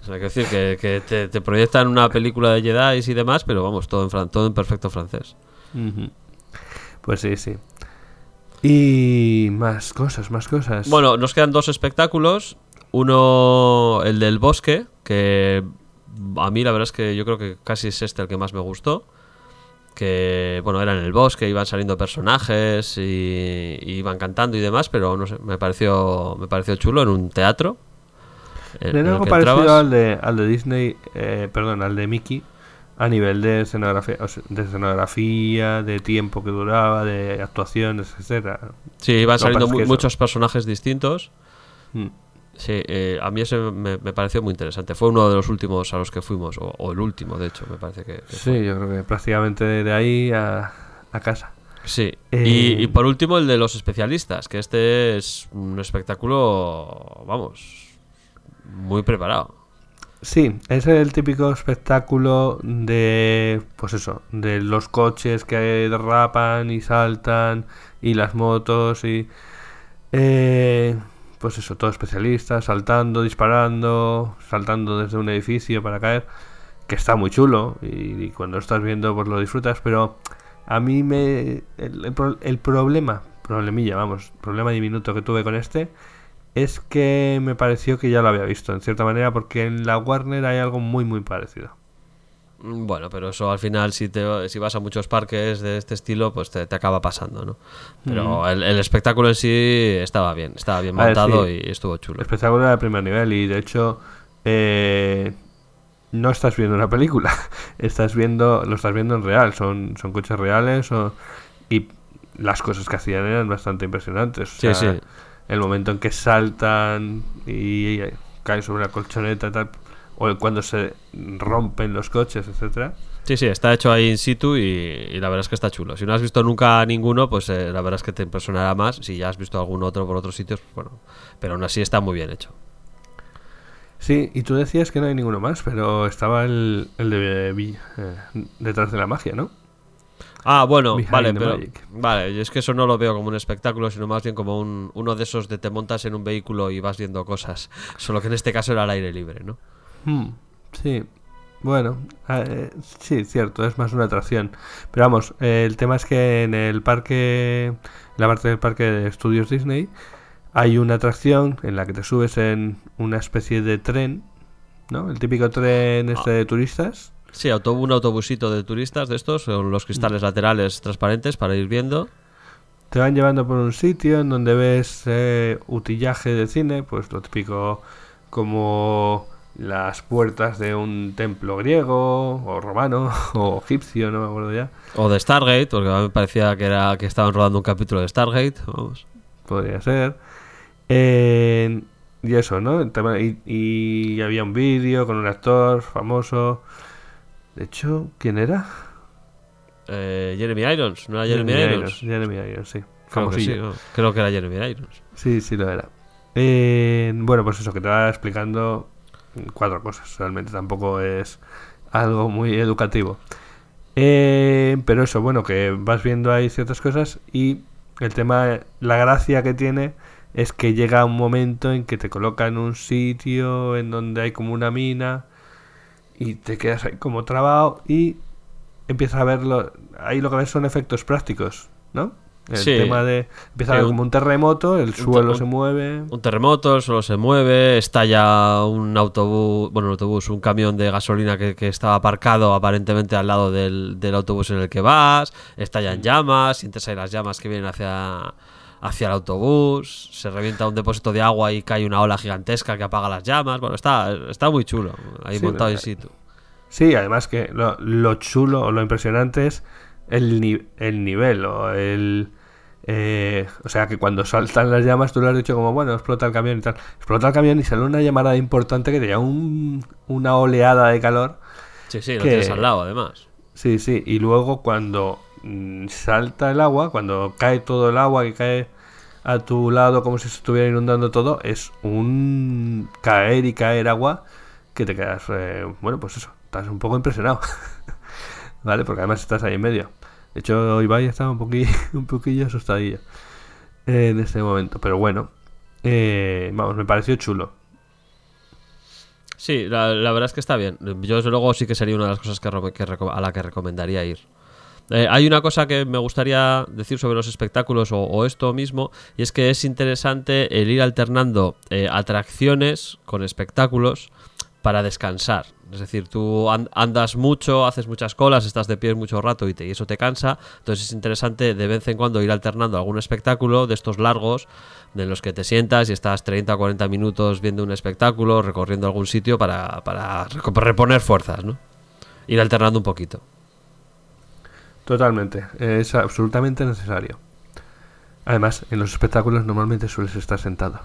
O sea, que decir que, que te, te proyectan una película de Jedi y demás, pero vamos, todo en, fran- todo en perfecto francés. Pues sí, sí. Y más cosas, más cosas. Bueno, nos quedan dos espectáculos. Uno, el del bosque, que a mí la verdad es que yo creo que casi es este el que más me gustó. Que, bueno, era en el bosque, iban saliendo personajes y, y iban cantando y demás, pero no sé, me pareció, me pareció chulo en un teatro. en- en algo parecido entrabas. al de, al de Disney, eh, perdón, al de Mickey, a nivel de escenografía, o sea, de escenografía, de tiempo que duraba, de actuaciones, etcétera. Sí, iban saliendo mu- muchos personajes distintos. Mm. Sí, eh, a mí ese me, me pareció muy interesante. Fue uno de los últimos a los que fuimos, o, o el último, de hecho, me parece que, que Sí, yo creo que prácticamente de ahí a, a casa. Sí. Eh, Y, y por último, el de los especialistas, que este es un espectáculo, vamos, muy preparado. Sí, es el típico espectáculo de, pues eso, de los coches que derrapan y saltan y las motos y, eh, pues eso, todo especialista, saltando, disparando, saltando desde un edificio para caer, que está muy chulo y, y cuando lo estás viendo pues lo disfrutas, pero a mí me, el, el el problema, problemilla, vamos, problema diminuto que tuve con este es que me pareció que ya lo había visto, en cierta manera, porque en la Warner hay algo muy, muy parecido. Mm, Bueno, pero eso al final, si, te, si vas a muchos parques de este estilo, pues te, te acaba pasando, ¿no? Pero el, el espectáculo en sí estaba bien, estaba bien ver, montado sí. y estuvo chulo. El espectáculo era de primer nivel y, de hecho, eh, no estás viendo una película, estás viendo, lo estás viendo en real, son, son coches reales y las cosas que hacían eran bastante impresionantes. O Sí, sea, sí. El momento en que saltan y caen sobre la colchoneta y tal, o cuando se rompen los coches, etcétera. Sí, sí, está hecho ahí in situ y, y la verdad es que está chulo. Si no has visto nunca ninguno, pues eh, la verdad es que te impresionará más. Si ya has visto algún otro por otros sitios, pues bueno. Pero aún así está muy bien hecho. Sí, y tú decías que no hay ninguno más, pero estaba el, el de eh, detrás de la magia, ¿no? Ah, bueno, Behind vale, pero. Magic. Vale, es que eso no lo veo como un espectáculo, sino más bien como un, uno de esos de te montas en un vehículo y vas viendo cosas. Solo que en este caso era al aire libre, ¿no? Hmm, sí. Bueno, eh, sí, cierto, es más una atracción. Pero vamos, eh, el tema es que en el parque, en la parte del parque de estudios Disney, hay una atracción en la que te subes en una especie de tren, ¿no? El típico tren este de turistas. Sí, auto- un autobusito de turistas de estos, con los cristales laterales transparentes para ir viendo. Te van llevando por un sitio en donde ves eh, utillaje de cine, pues lo típico como las puertas de un templo griego o romano o egipcio, no me acuerdo ya. O de Stargate, porque a mí me parecía que, era, que estaban rodando un capítulo de Stargate. Vamos. podría ser. Eh, y eso, ¿no? Y, y había un vídeo con un actor famoso. De hecho, ¿quién era? Eh, Jeremy Irons, ¿no era Jeremy, Irons? Jeremy Irons, sí. Creo que sí, Famosillo. ¿no? Creo que era Jeremy Irons. Sí, sí lo era. Eh, bueno, pues eso, que te va explicando cuatro cosas. Realmente tampoco es algo muy educativo. Eh, pero eso, bueno, que vas viendo ahí ciertas cosas y el tema, la gracia que tiene es que llega un momento en que te coloca en un sitio en donde hay como una mina y te quedas ahí como trabado y empiezas a verlo. Ahí lo que ves son efectos prácticos, ¿no? El Sí. tema de. Empieza a Sí, haber un- como un terremoto, el suelo un- se mueve. Un terremoto, solo se mueve, estalla un autobús, bueno, un autobús, un camión de gasolina que, que estaba aparcado aparentemente al lado del, del autobús en el que vas, estallan llamas, sientes ahí las llamas que vienen hacia, hacia el autobús, se revienta un depósito de agua y cae una ola gigantesca que apaga las llamas, bueno, está, está muy chulo, ahí Sí, montado in situ. Sí, además que lo, lo chulo o lo impresionante es el, ni- el nivel o el... eh, o sea, que cuando saltan las llamas, tú lo has dicho como, bueno, explota el camión y tal. Explota el camión y sale una llamada importante que te lleva un- una oleada de calor. Sí, sí, lo que- tienes al lado además. Sí, sí. Y luego cuando mm, salta el agua, cuando cae todo el agua que cae a tu lado como si se estuviera inundando todo, es un caer y caer agua que te quedas, eh, bueno, pues eso, estás un poco impresionado. ¿Vale? Porque además estás ahí en medio. De hecho, Ibai estaba un poquillo, un poquillo asustadillo en este momento. Pero bueno, eh, vamos, me pareció chulo. Sí, la, verdad es que está bien. Yo desde luego sí que sería una de las cosas que, a la que recomendaría ir. Eh, hay una cosa que me gustaría decir sobre los espectáculos o, esto mismo, y es que es interesante el ir alternando eh, atracciones con espectáculos para descansar. Es decir, tú an- andas mucho, haces muchas colas, estás de pie mucho rato y, te- y eso te cansa. Entonces es interesante de vez en cuando ir alternando algún espectáculo de estos largos, de los que te sientas y estás 30 o 40 minutos viendo un espectáculo, recorriendo algún sitio para, para reponer fuerzas, ¿no? Ir alternando un poquito. Totalmente, es absolutamente necesario. Además, en los espectáculos normalmente sueles estar sentado.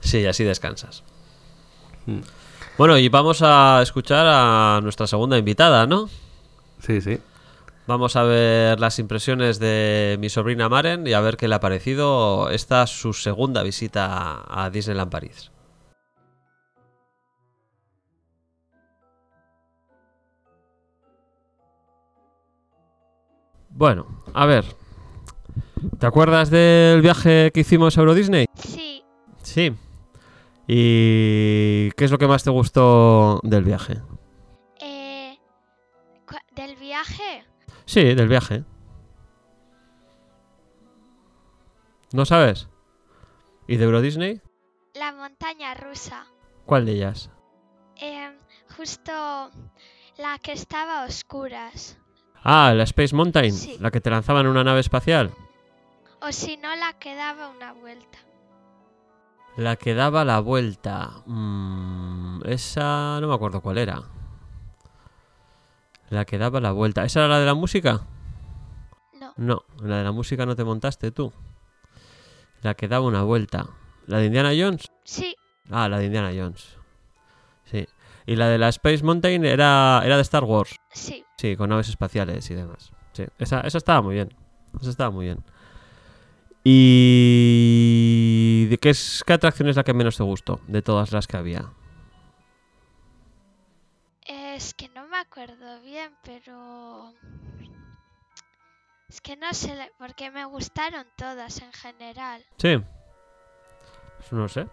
Sí, así descansas. Mm. Bueno, y vamos a escuchar a nuestra segunda invitada, ¿no? Sí, sí. Vamos a ver las impresiones de mi sobrina Maren y a ver qué le ha parecido esta su segunda visita a Disneyland París. Bueno, a ver. ¿Te acuerdas del viaje que hicimos a Euro Disney? Sí, Sí. ¿Y qué es lo que más te gustó del viaje? eh, del viaje. Sí, del viaje. ¿No sabes? ¿Y de Euro Disney? La montaña rusa. ¿Cuál de ellas? Em, justo la que estaba a oscuras. Ah, la Space Mountain, Sí. la que te lanzaban en una nave espacial. O si no, la que daba una vuelta. La que daba la vuelta. Mm, esa no me acuerdo cuál era. La que daba la vuelta. ¿Esa era la de la música? No, No, la de la música no te montaste tú. La que daba una vuelta. ¿La de Indiana Jones? sí, Ah, la de Indiana Jones. Sí. Y la de la Space Mountain era, era de Star Wars. sí. Sí, con naves espaciales y demás. Sí, esa, esa estaba muy bien. Esa estaba muy bien. ¿Y de qué, es, qué atracción es la que menos te gustó de todas las que había? Es que no me acuerdo bien, pero... Es que no sé, porque me gustaron todas en general. Sí. Pues no sé.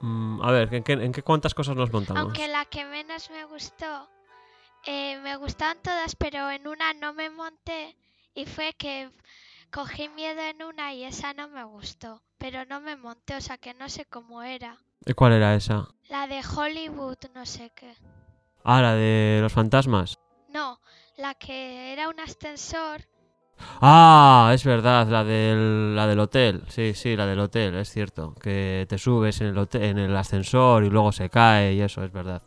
Mm, a ver, ¿en qué, en qué cuántas cosas nos montamos? Aunque la que menos me gustó, eh, me gustaban todas, pero en una no me monté y fue que cogí miedo en una y esa no me gustó, pero no me monté, o sea que no sé cómo era. ¿Y cuál era esa? La de Hollywood, no sé qué. Ah, la de los fantasmas. No, la que era un ascensor. Ah, es verdad, la del, la del hotel. Sí, sí, la del hotel, es cierto. Que te subes en el, hotel, en el ascensor y luego se cae y eso, es verdad.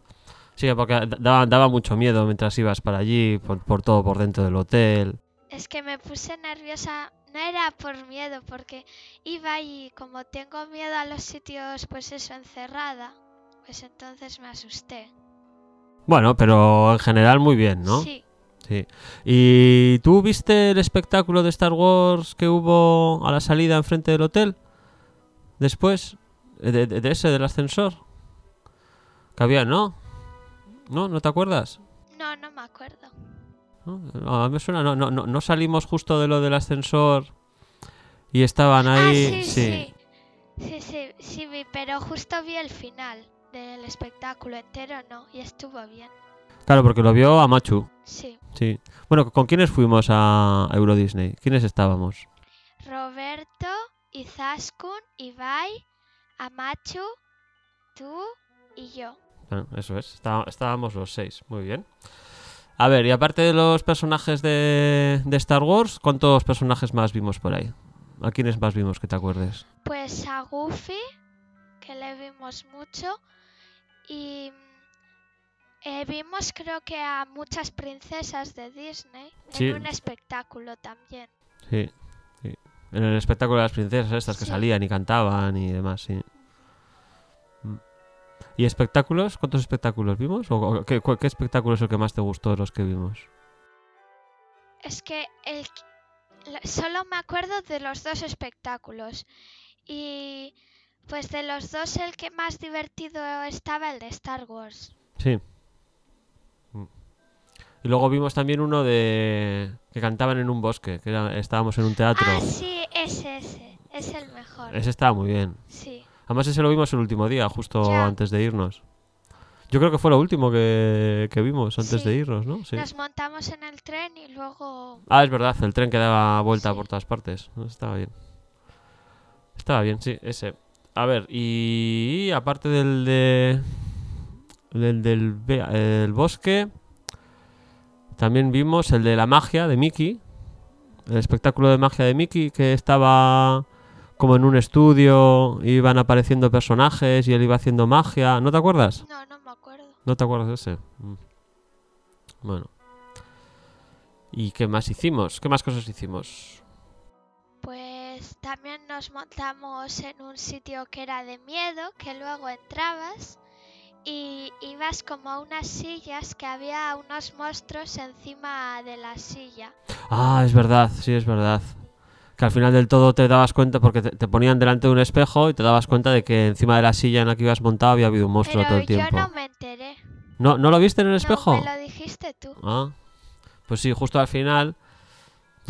Sí, porque da- daba, daba mucho miedo mientras ibas para allí, por, por todo por dentro del hotel. Es que me puse nerviosa, no era por miedo, porque iba y como tengo miedo a los sitios, pues eso, encerrada, pues entonces me asusté. Bueno, pero en general muy bien, ¿no? Sí, Sí. ¿Y tú viste el espectáculo de Star Wars que hubo a la salida enfrente del hotel? Después, de, de- de ese, del ascensor. Que había, ¿no? ¿No? ¿No te acuerdas? no, no me acuerdo. ¿No? A mí me suena, no, no, no, no salimos justo de lo del ascensor y estaban ahí. ah, sí, sí, sí, sí, sí, vi, pero justo vi el final del espectáculo entero, no, y estuvo bien. Claro, porque lo vio a Machu. Sí, Sí. Bueno, ¿con quiénes fuimos a Euro Disney? ¿Quiénes estábamos? Roberto, Izaskun, Ibai, Amachu, tú y yo. Ah, eso es, está- estábamos los seis, muy bien. A ver, y aparte de los personajes de, de Star Wars, ¿cuántos personajes más vimos por ahí? ¿A quiénes más vimos que te acuerdes? Pues a Goofy, que le vimos mucho, y eh, vimos creo que a muchas princesas de Disney Sí. en un espectáculo también. Sí, sí. En el espectáculo de las princesas estas que salían y cantaban y demás, sí. ¿Y espectáculos? ¿Cuántos espectáculos vimos? ¿O qué, cu- qué espectáculo es el que más te gustó de los que vimos? Es que el, solo me acuerdo de los dos espectáculos y pues de los dos el que más divertido estaba el de Star Wars. Sí. Mm. Y luego vimos también uno de que cantaban en un bosque, que era- estábamos en un teatro. Ah, sí, ese, ese, es el mejor. Ese estaba muy bien. Sí, Además ese lo vimos el último día, justo Ya. antes de irnos. Yo creo que fue lo último que, que vimos antes Sí. de irnos, ¿no? Sí. nos montamos en el tren y luego... Ah, es verdad, el tren que daba vuelta Sí. por todas partes. Estaba bien. Estaba bien, sí, ese. A ver, y aparte del de... Del, del ve- el bosque, también vimos el de la magia de Mickey. El espectáculo de magia de Mickey que estaba como en un estudio, iban apareciendo personajes y él iba haciendo magia. ¿No te acuerdas? No, no me acuerdo. ¿No te acuerdas de ese? Mm. Bueno. ¿Y qué más hicimos? ¿Qué más cosas hicimos? Pues también nos montamos en un sitio que era de miedo, que luego entrabas y ibas como a unas sillas que había unos monstruos encima de la silla. Ah, es verdad, sí, es verdad. Que al final del todo te dabas cuenta, porque te, te ponían delante de un espejo y te dabas cuenta de que encima de la silla en la que ibas montado había habido un monstruo todo Pero el yo tiempo. no me enteré. ¿No, ¿No lo viste en el espejo? No, me lo dijiste tú. Ah, pues sí, justo al final,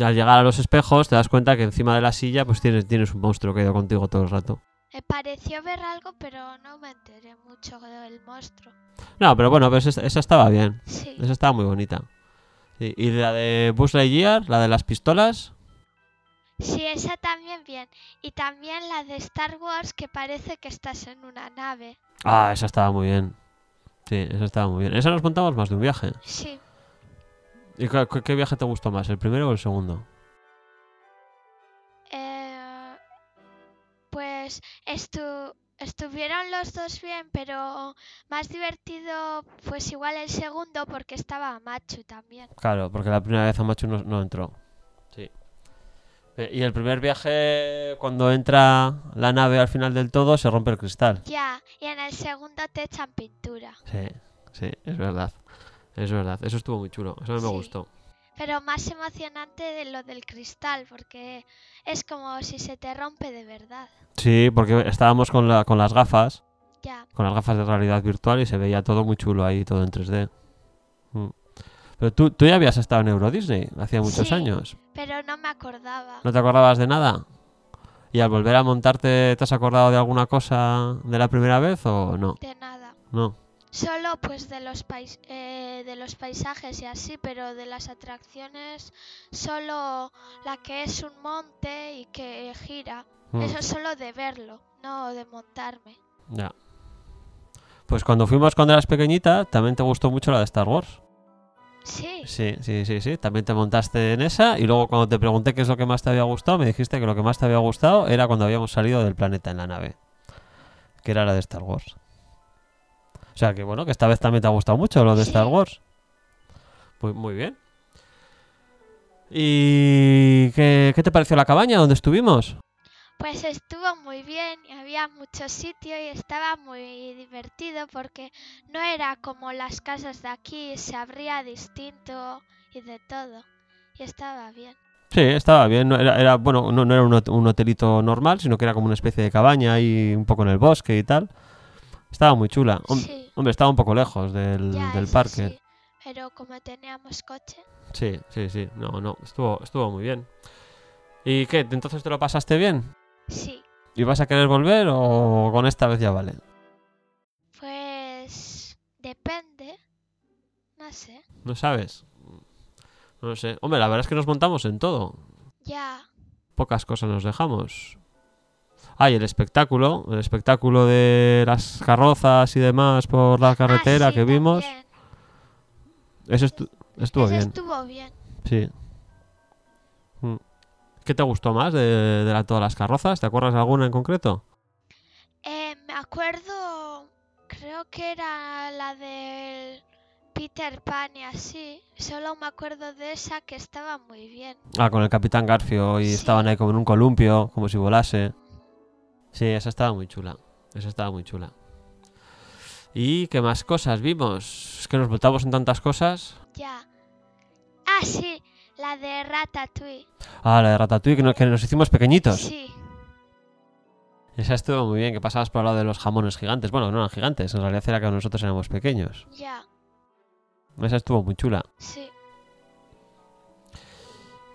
al llegar a los espejos, te das cuenta que encima de la silla pues tienes, tienes un monstruo que ha ido contigo todo el rato. Me pareció ver algo, pero no me enteré mucho del monstruo. No, pero bueno, pues esa, esa estaba bien. Sí. Esa estaba muy bonita. Sí, Y la de Buzz Lightyear, la de las pistolas. Sí, esa también bien. Y también la de Star Wars que parece que estás en una nave. Ah, esa estaba muy bien. Sí, esa estaba muy bien. Esa nos montamos más de un viaje. Sí. ¿Y qué, qué- viaje te gustó más, el primero o el segundo? Eh, pues estu- estuvieron los dos bien, pero más divertido pues igual el segundo porque estaba Machu también. Claro, porque la primera vez Amachu no, no entró. Sí. Eh, Y el primer viaje, cuando entra la nave al final del todo, se rompe el cristal. Ya, y en el segundo te echan pintura. Sí, sí, es verdad. Es verdad. Eso estuvo muy chulo. Eso mí me Sí. gustó. Pero más emocionante de lo del cristal, porque es como si se te rompe de verdad. Sí, porque estábamos con, la, con las gafas. Ya, con las gafas de realidad virtual y se veía todo muy chulo ahí, todo en 3D. Mm. Pero tú, tú ya habías estado en Euro Disney hacía muchos Sí. años. Pero no me acordaba. ¿No te acordabas de nada? ¿Y al volver a montarte te has acordado de alguna cosa de la primera vez o no? De nada. No. Solo pues de los, pais eh, de los paisajes y así, pero de las atracciones solo la que es un monte y que gira. Mm, Eso solo de verlo, no de montarme. Ya. Pues cuando fuimos cuando eras pequeñita, también te gustó mucho la de Star Wars. Sí, Sí, sí, sí, sí. También te montaste en esa y luego cuando te pregunté qué es lo que más te había gustado, me dijiste que lo que más te había gustado era cuando habíamos salido del planeta en la nave. Que era la de Star Wars. O sea que bueno, que esta vez también te ha gustado mucho lo de Sí. Star Wars. Muy, muy bien. ¿Y qué, qué te pareció la cabaña donde estuvimos? Pues estuvo muy bien y había mucho sitio y estaba muy divertido porque no era como las casas de aquí, se abría distinto y de todo. Y estaba bien. Sí, estaba bien. No era, era- bueno, no, no era un, hot- un hotelito normal, sino que era como una especie de cabaña ahí un poco en el bosque y tal. Estaba muy chula. Hom- Sí. Hombre, estaba un poco lejos del, Ya, del parque. sí, pero como teníamos coche, Sí, sí, sí. No, no, estuvo, estuvo muy bien. ¿Y qué? ¿Entonces te lo pasaste bien? Sí. ¿Y vas a querer volver o con esta vez ya vale? Pues depende. No sé. ¿No sabes? No lo sé. Hombre, la verdad es que nos montamos en todo. Ya. Pocas cosas nos dejamos. Ah, y el espectáculo. El espectáculo de las carrozas y demás por la carretera Ah, sí, que vimos. Eso estu- estuvo Ese bien. estuvo bien. Sí. ¿Qué te gustó más de, de la- todas las carrozas? ¿Te acuerdas de alguna en concreto? Eh, me acuerdo, creo que era la del Peter Pan y así. Solo me acuerdo de esa que estaba muy bien. Ah, con el Capitán Garfio y Sí. estaban ahí como en un columpio, como si volase. Sí, esa estaba muy chula. Esa estaba muy chula. ¿Y qué más cosas vimos? Es que nos montamos en tantas cosas. Ya. Ah, sí, la de Ratatouille. Ah, la de Ratatouille, que, no- que nos hicimos pequeñitos. Sí, Esa estuvo muy bien, que pasabas por al lado de los jamones gigantes. Bueno, no eran gigantes, en realidad era que nosotros éramos pequeños. ya, Esa estuvo muy chula. sí.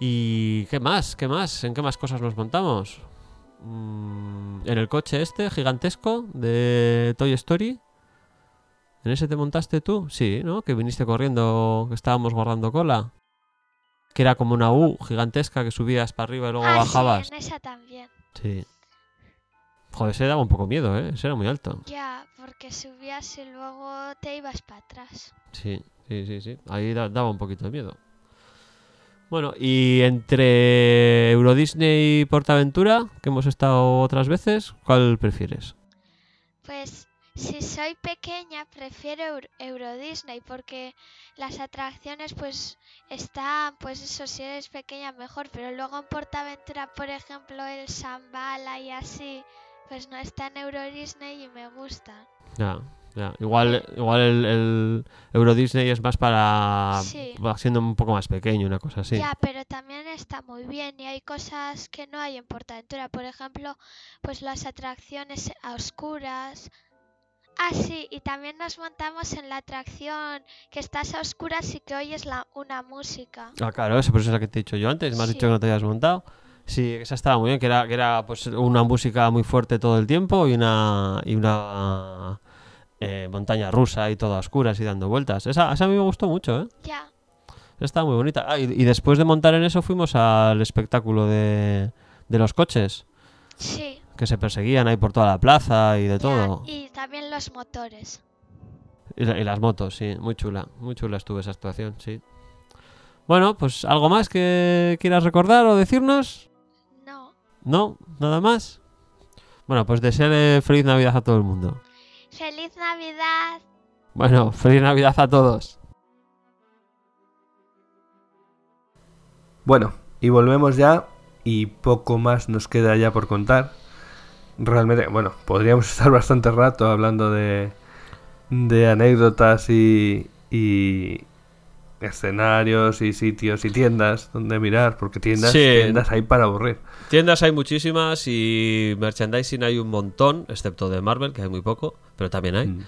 ¿Y qué más? ¿Qué más? ¿En qué más cosas nos montamos? Mm, en el coche este gigantesco de Toy Story. ¿En ese te montaste tú? Sí, ¿no? Que viniste corriendo, que estábamos guardando cola. Que era como una U gigantesca que subías para arriba y luego ah, bajabas. sí, en esa también. Sí. Joder, ese daba un poco miedo, ¿eh? Ese era muy alto. Ya, porque subías y luego te ibas para atrás. Sí, sí, sí, sí. Ahí da- daba un poquito de miedo. Bueno, y entre Euro Disney y Portaventura, que hemos estado otras veces, ¿cuál prefieres? Pues si soy pequeña prefiero Euro, Euro Disney porque las atracciones pues están, pues eso, si eres pequeña mejor, pero luego en Portaventura, por ejemplo, el Shambhala y así, pues no está en Euro Disney y me gustan. Ya, ya. Igual, igual el, el Euro Disney es más para... Sí. va siendo un poco más pequeño, una cosa así. Ya, pero también está muy bien y hay cosas que no hay en Portaventura. Por ejemplo, pues las atracciones a oscuras. Ah, sí, y también nos montamos en la atracción que estás a oscuras y que oyes la, una música. Ah, claro, eso es la que te he dicho yo antes. Me has Sí. dicho que no te habías montado. Sí, esa estaba muy bien, que era, que era pues una música muy fuerte todo el tiempo y una, y una eh, montaña rusa y toda a oscuras y dando vueltas. Esa, esa a mí me gustó mucho, ¿eh? Ya, Esa Estaba muy bonita. Ah, y, y después de montar en eso fuimos al espectáculo de, de los coches, sí. Que se perseguían ahí por toda la plaza y de ya, todo. Y también los motores. Y las motos, sí, muy chula. Muy chula estuvo esa actuación, sí. Bueno, pues algo más que quieras recordar o decirnos. No. ¿No? ¿Nada más? Bueno, pues desearle feliz Navidad a todo el mundo. ¡Feliz Navidad! Bueno, feliz Navidad a todos. Bueno, y volvemos ya y poco más nos queda ya por contar. Realmente, bueno, podríamos estar bastante rato hablando de, de anécdotas y, y escenarios y sitios y tiendas donde mirar, porque tiendas, Sí. tiendas hay para aburrir. Tiendas hay muchísimas y merchandising hay un montón, excepto de Marvel, que hay muy poco, pero también hay. Mm.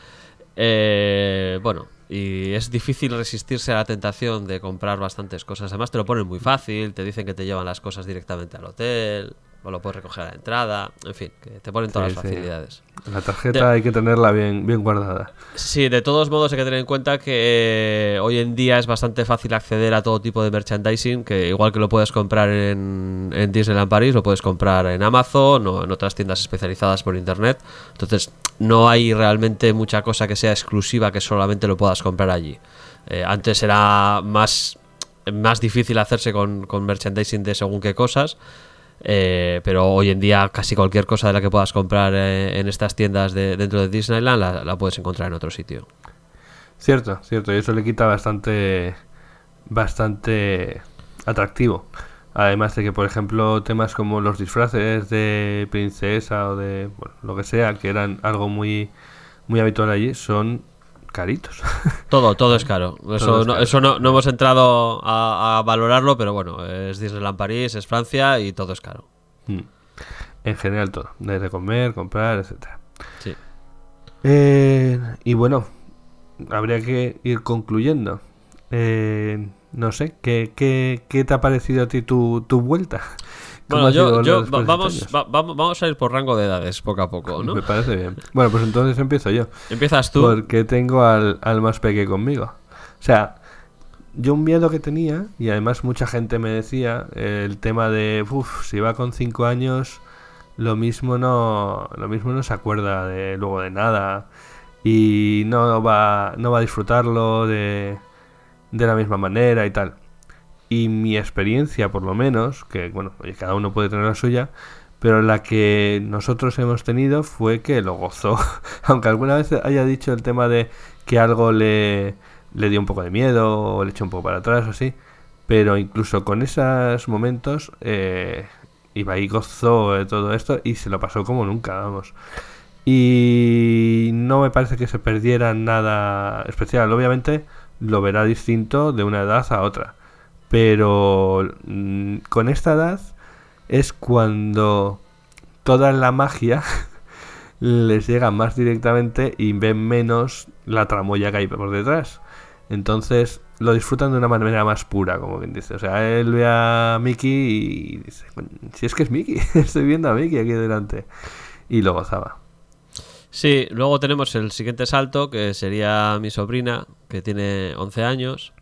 Eh, bueno, Y es difícil resistirse a la tentación de comprar bastantes cosas. Además te lo ponen muy fácil, te dicen que te llevan las cosas directamente al hotel, o lo puedes recoger a la entrada, en fin, que te ponen todas Sí, las sí. facilidades. La tarjeta hay que tenerla bien, bien guardada. Sí, de todos modos hay que tener en cuenta que eh, hoy en día es bastante fácil acceder a todo tipo de merchandising, que igual que lo puedes comprar en, en Disneyland París, lo puedes comprar en Amazon o en otras tiendas especializadas por internet. Entonces, no hay realmente mucha cosa que sea exclusiva que solamente lo puedas comprar allí. Eh, antes era más, más difícil hacerse con, con merchandising de según qué cosas. Eh, pero hoy en día casi cualquier cosa de la que puedas comprar eh, en estas tiendas de, dentro de Disneyland la, la puedes encontrar en otro sitio. Cierto, cierto, y eso le quita bastante, bastante atractivo. Además de que, por ejemplo, temas como los disfraces de princesa o de lo que sea, que eran algo muy, muy habitual allí, son caritos. Todo, todo es caro. Eso, es no, eso no, no hemos entrado a, a valorarlo, pero bueno, es Disneyland París, es Francia y todo es caro. Mm. en general todo, desde comer, comprar, etcétera. Sí. Eh, y bueno, habría que ir concluyendo. Eh, no sé, ¿qué, qué, qué te ha parecido a ti tu, tu vuelta? ¿Cómo Bueno, yo, yo vamos, va- vamos, vamos a ir por rango de edades poco a poco, ¿no? Me parece bien. Bueno, pues entonces empiezo yo. Empiezas tú. Porque tengo al, al más peque conmigo. O sea, yo un miedo que tenía, y además mucha gente me decía, eh, el tema de, uff, si va con 5 años, lo mismo no lo mismo no se acuerda de luego de nada y no va, no va a disfrutarlo de, de la misma manera y tal. Y mi experiencia, por lo menos, que bueno, cada uno puede tener la suya, pero la que nosotros hemos tenido fue que lo gozó. Aunque alguna vez haya dicho el tema de que algo le, le dio un poco de miedo o le echó un poco para atrás o así. Pero incluso con esos momentos, eh, Ibai gozó de todo esto y se lo pasó como nunca, vamos. Y no me parece que se perdiera nada especial. Obviamente lo verá distinto de una edad a otra. Pero mm, con esta edad es cuando toda la magia les llega más directamente y ven menos la tramoya que hay por detrás. Entonces lo disfrutan de una manera más pura, como quien dice. O sea, él ve a Mickey y dice, "Coño, si es que es Mickey, estoy viendo a Mickey aquí delante. Y lo gozaba. Sí, luego tenemos el siguiente salto, que sería mi sobrina, que tiene 11 años.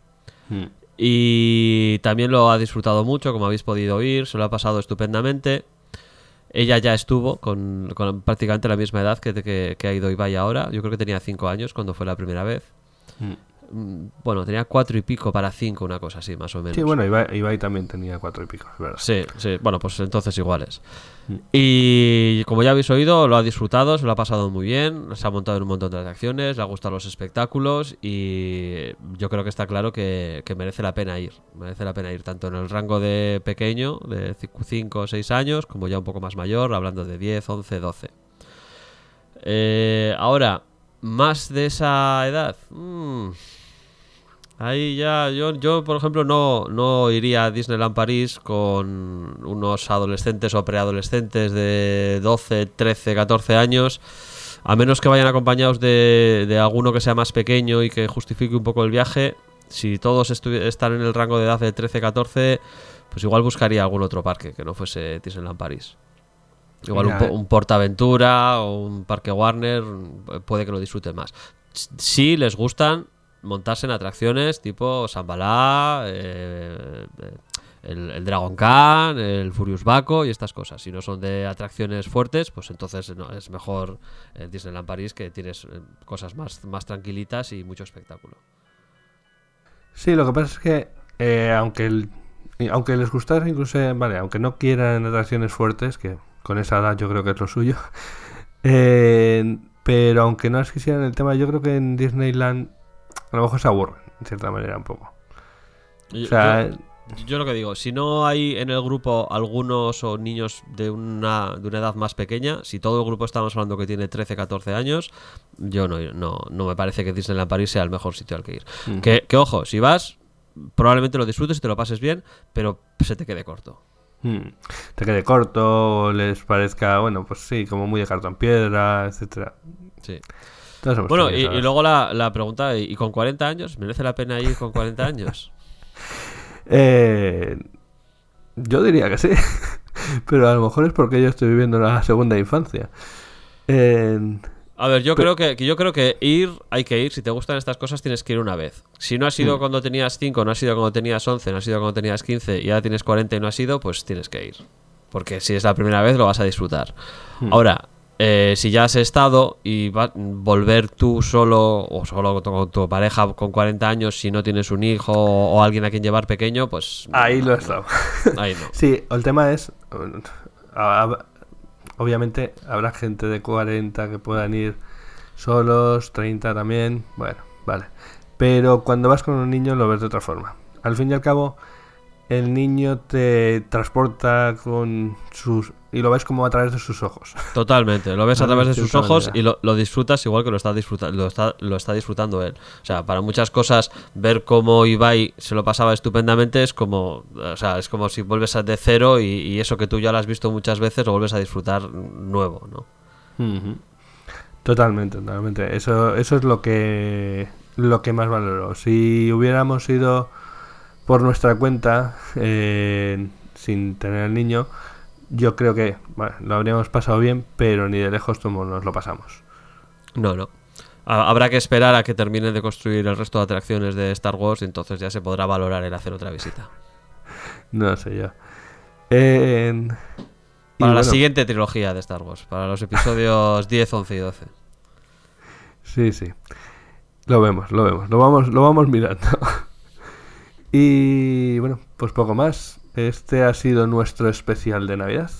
Mm. Y también lo ha disfrutado mucho, como habéis podido oír, se lo ha pasado estupendamente. Ella ya estuvo con, con prácticamente la misma edad que, que- que ha ido Ibai ahora. Yo creo que tenía 5 años cuando fue la primera vez. Mm. Mm, Bueno, tenía cuatro y pico para cinco, una cosa así, más o menos. Sí, bueno, Ibai, Ibai también tenía cuatro y pico, es verdad. Sí, sí, bueno, pues entonces iguales. Mm. Y como ya habéis oído, lo ha disfrutado, se lo ha pasado muy bien, se ha montado en un montón de atracciones, le ha gustado los espectáculos y yo creo que está claro que, que merece la pena ir. Merece la pena ir tanto en el rango de pequeño, de 5 o 6 años, como ya un poco más mayor, hablando de 10, 11, 12. Eh, ahora, más de esa edad. mm, Ahí ya, yo, yo por ejemplo no, no iría a Disneyland París con unos adolescentes o preadolescentes de 12, 13, 14 años, a menos que vayan acompañados de, de alguno que sea más pequeño y que justifique un poco el viaje. Si todos están en el rango de edad de 13, 14, pues igual buscaría algún otro parque que no fuese Disneyland París. Igual un, po- eh. un Portaventura o un Parque Warner puede que lo disfruten más. Si les gustan montarse en atracciones tipo Sambalá, eh, eh, el, Dragon Khan, el Furious Baco y estas cosas. Si no son de atracciones fuertes, pues entonces es mejor Disneyland París que tienes eh, cosas más, más tranquilitas y mucho espectáculo. Sí, lo que pasa es que aunque el- aunque les gustase incluso, vale, aunque no quieran atracciones fuertes, que con esa edad yo creo que es lo suyo, eh, pero aunque no las quisieran el tema, yo creo que en Disneyland a lo mejor se aburren, en cierta manera, un poco. Yo, O sea, yo- yo lo que digo, si no hay en el grupo algunos o niños de una, de una edad más pequeña, si todo el grupo estamos hablando que tiene 13, 14 años, yo no, no, no me parece que Disneyland París sea el mejor sitio al que ir. Ujú. que, que ojo, si vas, probablemente lo disfrutes y te lo pases bien, pero se te quede corto. Hmm. Te quede corto, o les parezca, bueno, pues sí, como muy de cartón piedra, etcétera. Sí. Bueno, y, luego la, la pregunta, ¿y con 40 años? ¿Merece la pena ir con 40 años? Eh, yo diría que sí. Pero a lo mejor es porque yo estoy viviendo la segunda infancia. Eh, A ver, yo Pero- creo que que yo creo que ir, hay que ir. Si te gustan estas cosas, tienes que ir una vez. Si no has ido Mm. cuando tenías 5, no has ido cuando tenías 11, no has ido cuando tenías 15 y ahora tienes 40 y no has ido, pues tienes que ir. Porque si es la primera vez, lo vas a disfrutar. Mm. Ahora, eh, si ya has estado y va, volver tú solo o solo con, con tu pareja con 40 años, si no tienes un hijo o, o alguien a quien llevar pequeño, pues ahí lo he estado. ahí no. Sí, el tema es. Obviamente habrá gente de 40 que puedan ir solos, 30 también. Bueno, vale. Pero cuando vas con un niño lo ves de otra forma. Al fin y al cabo, el niño te transporta con sus. Y lo ves como a través de sus ojos. Totalmente, lo ves a Ah, través de sus ojos y lo, lo disfrutas igual que lo está, disfruta- lo, está, lo está disfrutando él. O sea, para muchas cosas, ver cómo Ibai se lo pasaba estupendamente es como, o sea, es como si vuelves de cero y, y eso que tú ya lo has visto muchas veces lo vuelves a disfrutar nuevo, ¿no? Totalmente, totalmente. Eso, eso es lo que lo que más valoro. Si hubiéramos ido por nuestra cuenta eh, sin tener el niño, yo creo que bueno, lo habríamos pasado bien, pero ni de lejos como nos lo pasamos. No, no. Ha- Habrá que esperar a que terminen de construir el resto de atracciones de Star Wars y entonces ya se podrá valorar el hacer otra visita. No sé yo. Eh, Para la bueno, siguiente trilogía de Star Wars, para los episodios 10, 11 y 12. Sí, sí. Lo vemos, lo vemos. Lo vamos, lo vamos mirando. y bueno, pues poco más. Este ha sido nuestro especial de Navidad.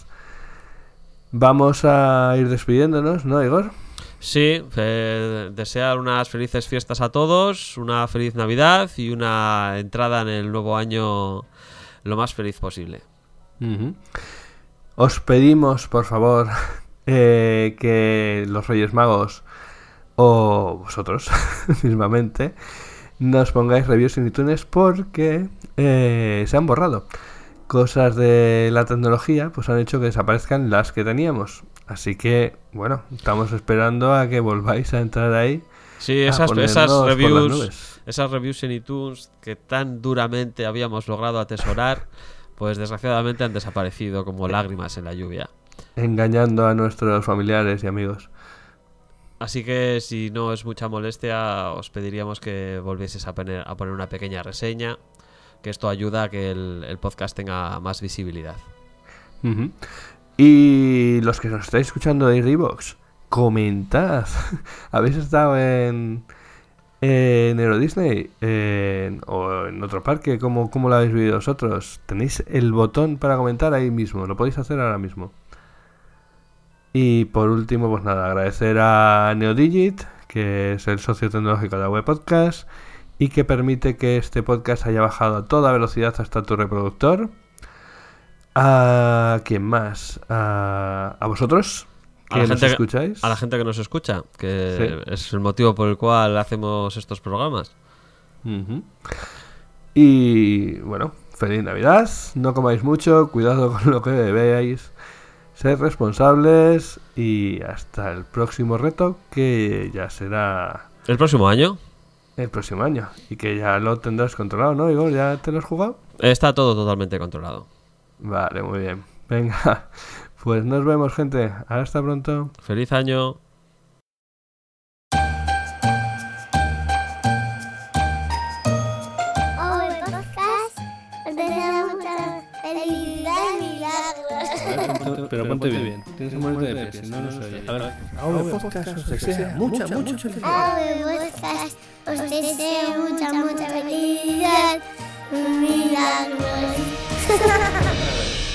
Vamos a ir despidiéndonos, ¿no, Igor? Sí, eh, desear unas felices fiestas a todos, una feliz Navidad y una entrada en el nuevo año lo más feliz posible. Os pedimos, por favor, eh, que los Reyes Magos o vosotros mismamente nos pongáis reviews en iTunes porque eh, se han borrado. Cosas de la tecnología pues han hecho que desaparezcan las que teníamos. Así que, bueno, estamos esperando a que volváis a entrar ahí. Sí, esas, reviews, esas reviews en iTunes que tan duramente habíamos logrado atesorar, pues desgraciadamente han desaparecido como lágrimas en la lluvia. Engañando a nuestros familiares y amigos. Así que si no es mucha molestia, os pediríamos que volvieseis a poner, a poner una pequeña reseña, que esto ayuda a que el, podcast tenga más visibilidad. Y los que nos estáis escuchando de Revox, comentad. ¿Habéis estado en, en Euro Disney En- o en otro parque? ¿Cómo, ¿Cómo lo habéis vivido vosotros? Tenéis el botón para comentar ahí mismo, lo podéis hacer ahora mismo. Y por último, pues nada, agradecer a Neodigit, que es el socio tecnológico de Web Podcast y que permite que este podcast haya bajado a toda velocidad hasta tu reproductor. ¿A quién más? ¿A, a vosotros? A ¿Que la nos gente que- escucháis? A la gente que nos escucha, que Sí. es el motivo por el cual hacemos estos programas. Y bueno, feliz Navidad. No comáis mucho, cuidado con lo que bebéis. Sed responsables y hasta el próximo reto que ya será El próximo año el próximo año y que ya lo tendrás controlado, ¿no, Igor? ¿Ya te lo has jugado? está todo totalmente controlado. Vale, muy bien. Venga, pues nos vemos, gente. Hasta pronto. Feliz año. Ponte bien. Tienes un momento de pie, si no, no se oye. A ver, Mucha, mucha felicidad. El podcast. Os deseo mucha, mucha felicidad y milagros.